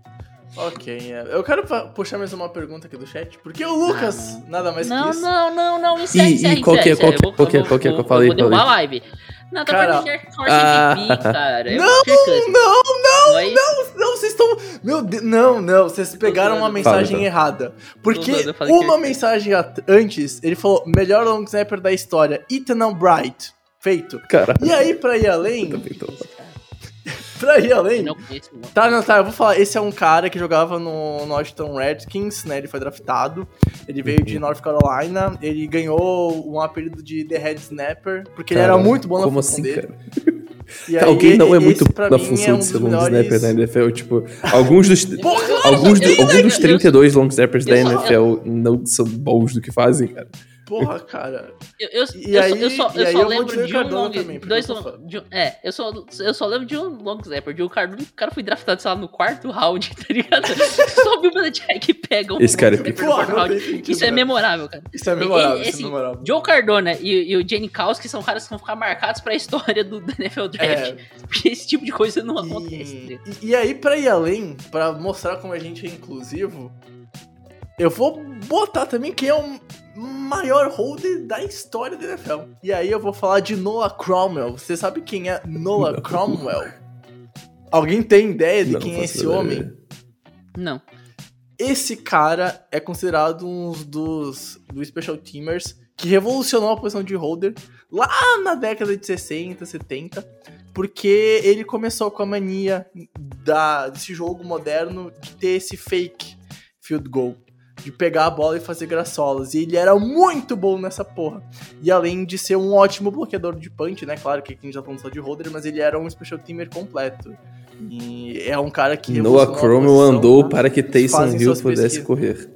Ok, é. eu quero puxar mais uma pergunta aqui do chat, porque o Lucas, nada mais Não, que isso. não, não, não, encerra, E- e encerra, qual que é- encerra, qual que-. Eu vou- qual que é- eu vou- qual que é? aí, Eu vou derrubar a live. Não, tá Cara, falando de Force ah. MVP, cara. É Não, não, não, Não é não, vocês estão. Meu Deus, não, não, vocês pegaram uma mensagem Fala, então. errada. Porque uma que- mensagem antes, ele falou: melhor long snapper da história, Ethan Albright. Feito. Cara, E aí, pra ir além. pra ir além. não conheço, não. Tá, não, tá, eu vou falar. Esse é um cara que jogava no Washington Redskins, né? Ele foi draftado. Ele veio de North Carolina. Ele ganhou um apelido de The Head Snapper, porque ele era Cara, muito bom na Como função assim, dele. cara? E Alguém aí, não é muito mim, função é um de ser long melhores- snapper da NFL. Tipo, alguns dos, Porra, alguns, do- alguns dos eu- 32 long snappers da NFL não são bons do que fazem, cara. Porra, cara. Eu, eu, E eu, aí- só, eu só, e eu aí só lembro de um long... também, dois long- de é, eu só, eu só lembro de um long snapper. De um Cardona, o cara foi draftado, sei lá, no quarto round, tá ligado? só viu o Belichick e pega um Esse cara é sentido, Isso é memorável, cara. Isso é memorável, E- isso é memorável. Joe Cardona e, e o Jenny Kowski são caras que vão ficar marcados pra história do, do NFL Draft. É. Porque esse tipo de coisa não acontece. E, entendeu? e- e aí, pra ir além, pra mostrar como a gente é inclusivo, eu vou botar também quem é o maior holder da história da NFL. E aí eu vou falar de Noah Cromwell. Você sabe quem é Noah Não. Cromwell? Alguém tem ideia de Não quem é esse ideia. homem? Não. Esse cara é considerado um dos, dos special teamers que revolucionou a posição de holder lá na década de 60, 70, porque ele começou com a mania da, desse jogo moderno de ter esse fake field goal. De pegar a bola e fazer graçolas. E ele era muito bom nessa porra. E além de ser um ótimo bloqueador de punch, né? Claro que aqui a gente já falando só de holder, mas ele era um special teamer completo. E é um cara que. Noah Cromwell posição, andou para que Taysom Hill pudesse pesquisas. correr.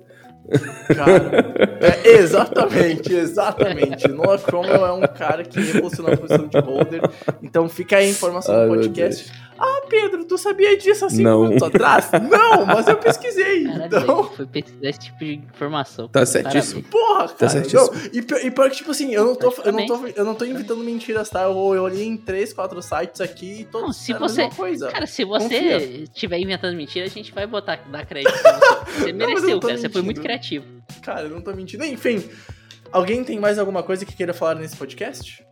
Cara, é, exatamente, exatamente. Noah Cromwell é um cara que revolucionou a posição de holder. Então fica aí a informação Ai, do podcast. Ah, Pedro, tu sabia disso há cinco Não. minutos atrás? Não, mas eu pesquisei. Caralho, Então, foi pesquisar esse tipo de informação. Tá certíssimo. porra, cara. certíssimo. não, e, pior- e pior que, tipo assim, eu não tô, eu não tô, eu não tô inventando mentiras, tá? Eu, eu olhei em três, quatro sites aqui e todos Não, se você- mesma coisa. Cara, se você estiver inventando mentira, a gente vai botar, dar crédito você. Você mereceu, cara. Você foi muito mentindo. criativo. Cara, eu não tô mentindo. Enfim, alguém tem mais alguma coisa que queira falar nesse podcast?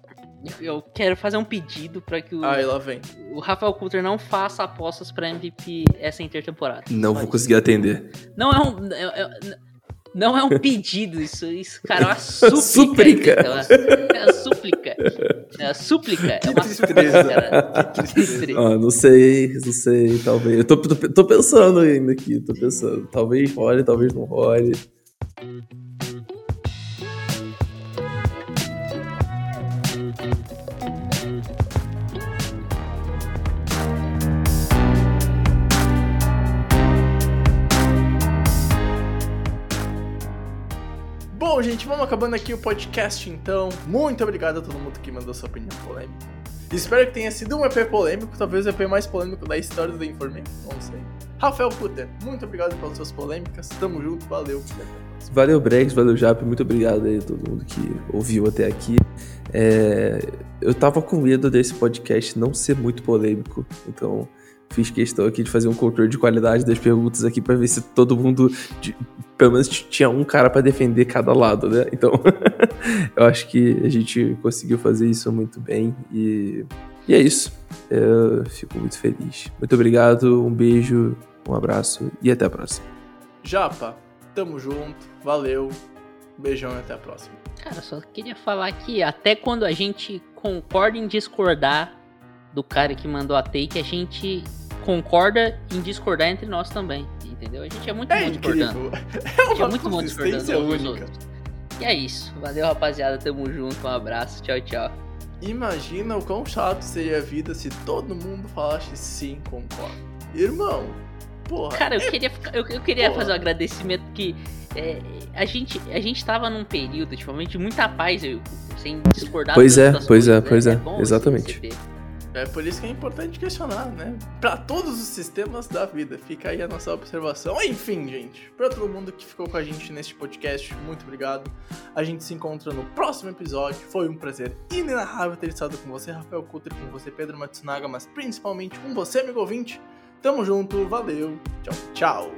Eu quero fazer um pedido pra que o, Aí lá vem. o Rafael Coulter não faça apostas pra MVP essa intertemporada. Não vou conseguir atender. Não é um. é- é- não é um pedido, isso, isso, cara, é uma súplica. Súplica. É uma súplica. É uma súplica. É uma súplica, tristeza. cara. Que tristeza. Ah, não sei, não sei, talvez. Eu tô, tô, tô pensando ainda aqui, tô pensando. Talvez role, talvez não role. Bom, gente, vamos acabando aqui o podcast então. Muito obrigado a todo mundo que mandou sua opinião polêmica. Espero que tenha sido um EP polêmico, talvez o EP mais polêmico da história do Informe, não sei. Rafael Puter, muito obrigado pelas suas polêmicas. Tamo junto, valeu. Valeu, Brex, valeu, Jap. Muito obrigado aí a todo mundo que ouviu até aqui. É, eu tava com medo desse podcast não ser muito polêmico, então fiz questão aqui de fazer um controle de qualidade das perguntas aqui pra ver se todo mundo, pelo menos tinha um cara pra defender cada lado, né? Então, eu acho que a gente conseguiu fazer isso muito bem e, e é isso. Eu fico muito feliz. Muito obrigado, um beijo, um abraço e até a próxima. Japa, tamo junto, valeu. Beijão e até a próxima. Cara, só queria falar que até quando a gente concorda em discordar do cara que mandou a take, a gente concorda em discordar entre nós também. Entendeu? A gente é muito É bom discordando. É gente é uma muito bom discordando dos única. outros. E é isso. Valeu, rapaziada. Tamo junto. Um abraço. Tchau, tchau. Imagina o quão chato seria a vida se todo mundo falasse sim, concordo. Irmão, porra. Cara, eu queria, eu, eu queria Porra. fazer um agradecimento que é, a, gente, a gente tava num período, ultimamente, de muita paz, eu, sem discordar Pois é, pois é, coisas, pois é, bom isso, exatamente. você ter. É por isso que é importante questionar, né? Pra todos os sistemas da vida. Fica aí a nossa observação. Enfim, gente, pra todo mundo que ficou com a gente neste podcast, muito obrigado. A gente se encontra no próximo episódio. Foi um prazer inenarrável ter estado com você, Rafael Kutter, com você, Pedro Matsunaga, mas principalmente com você, amigo ouvinte. Tamo junto, valeu, tchau, tchau.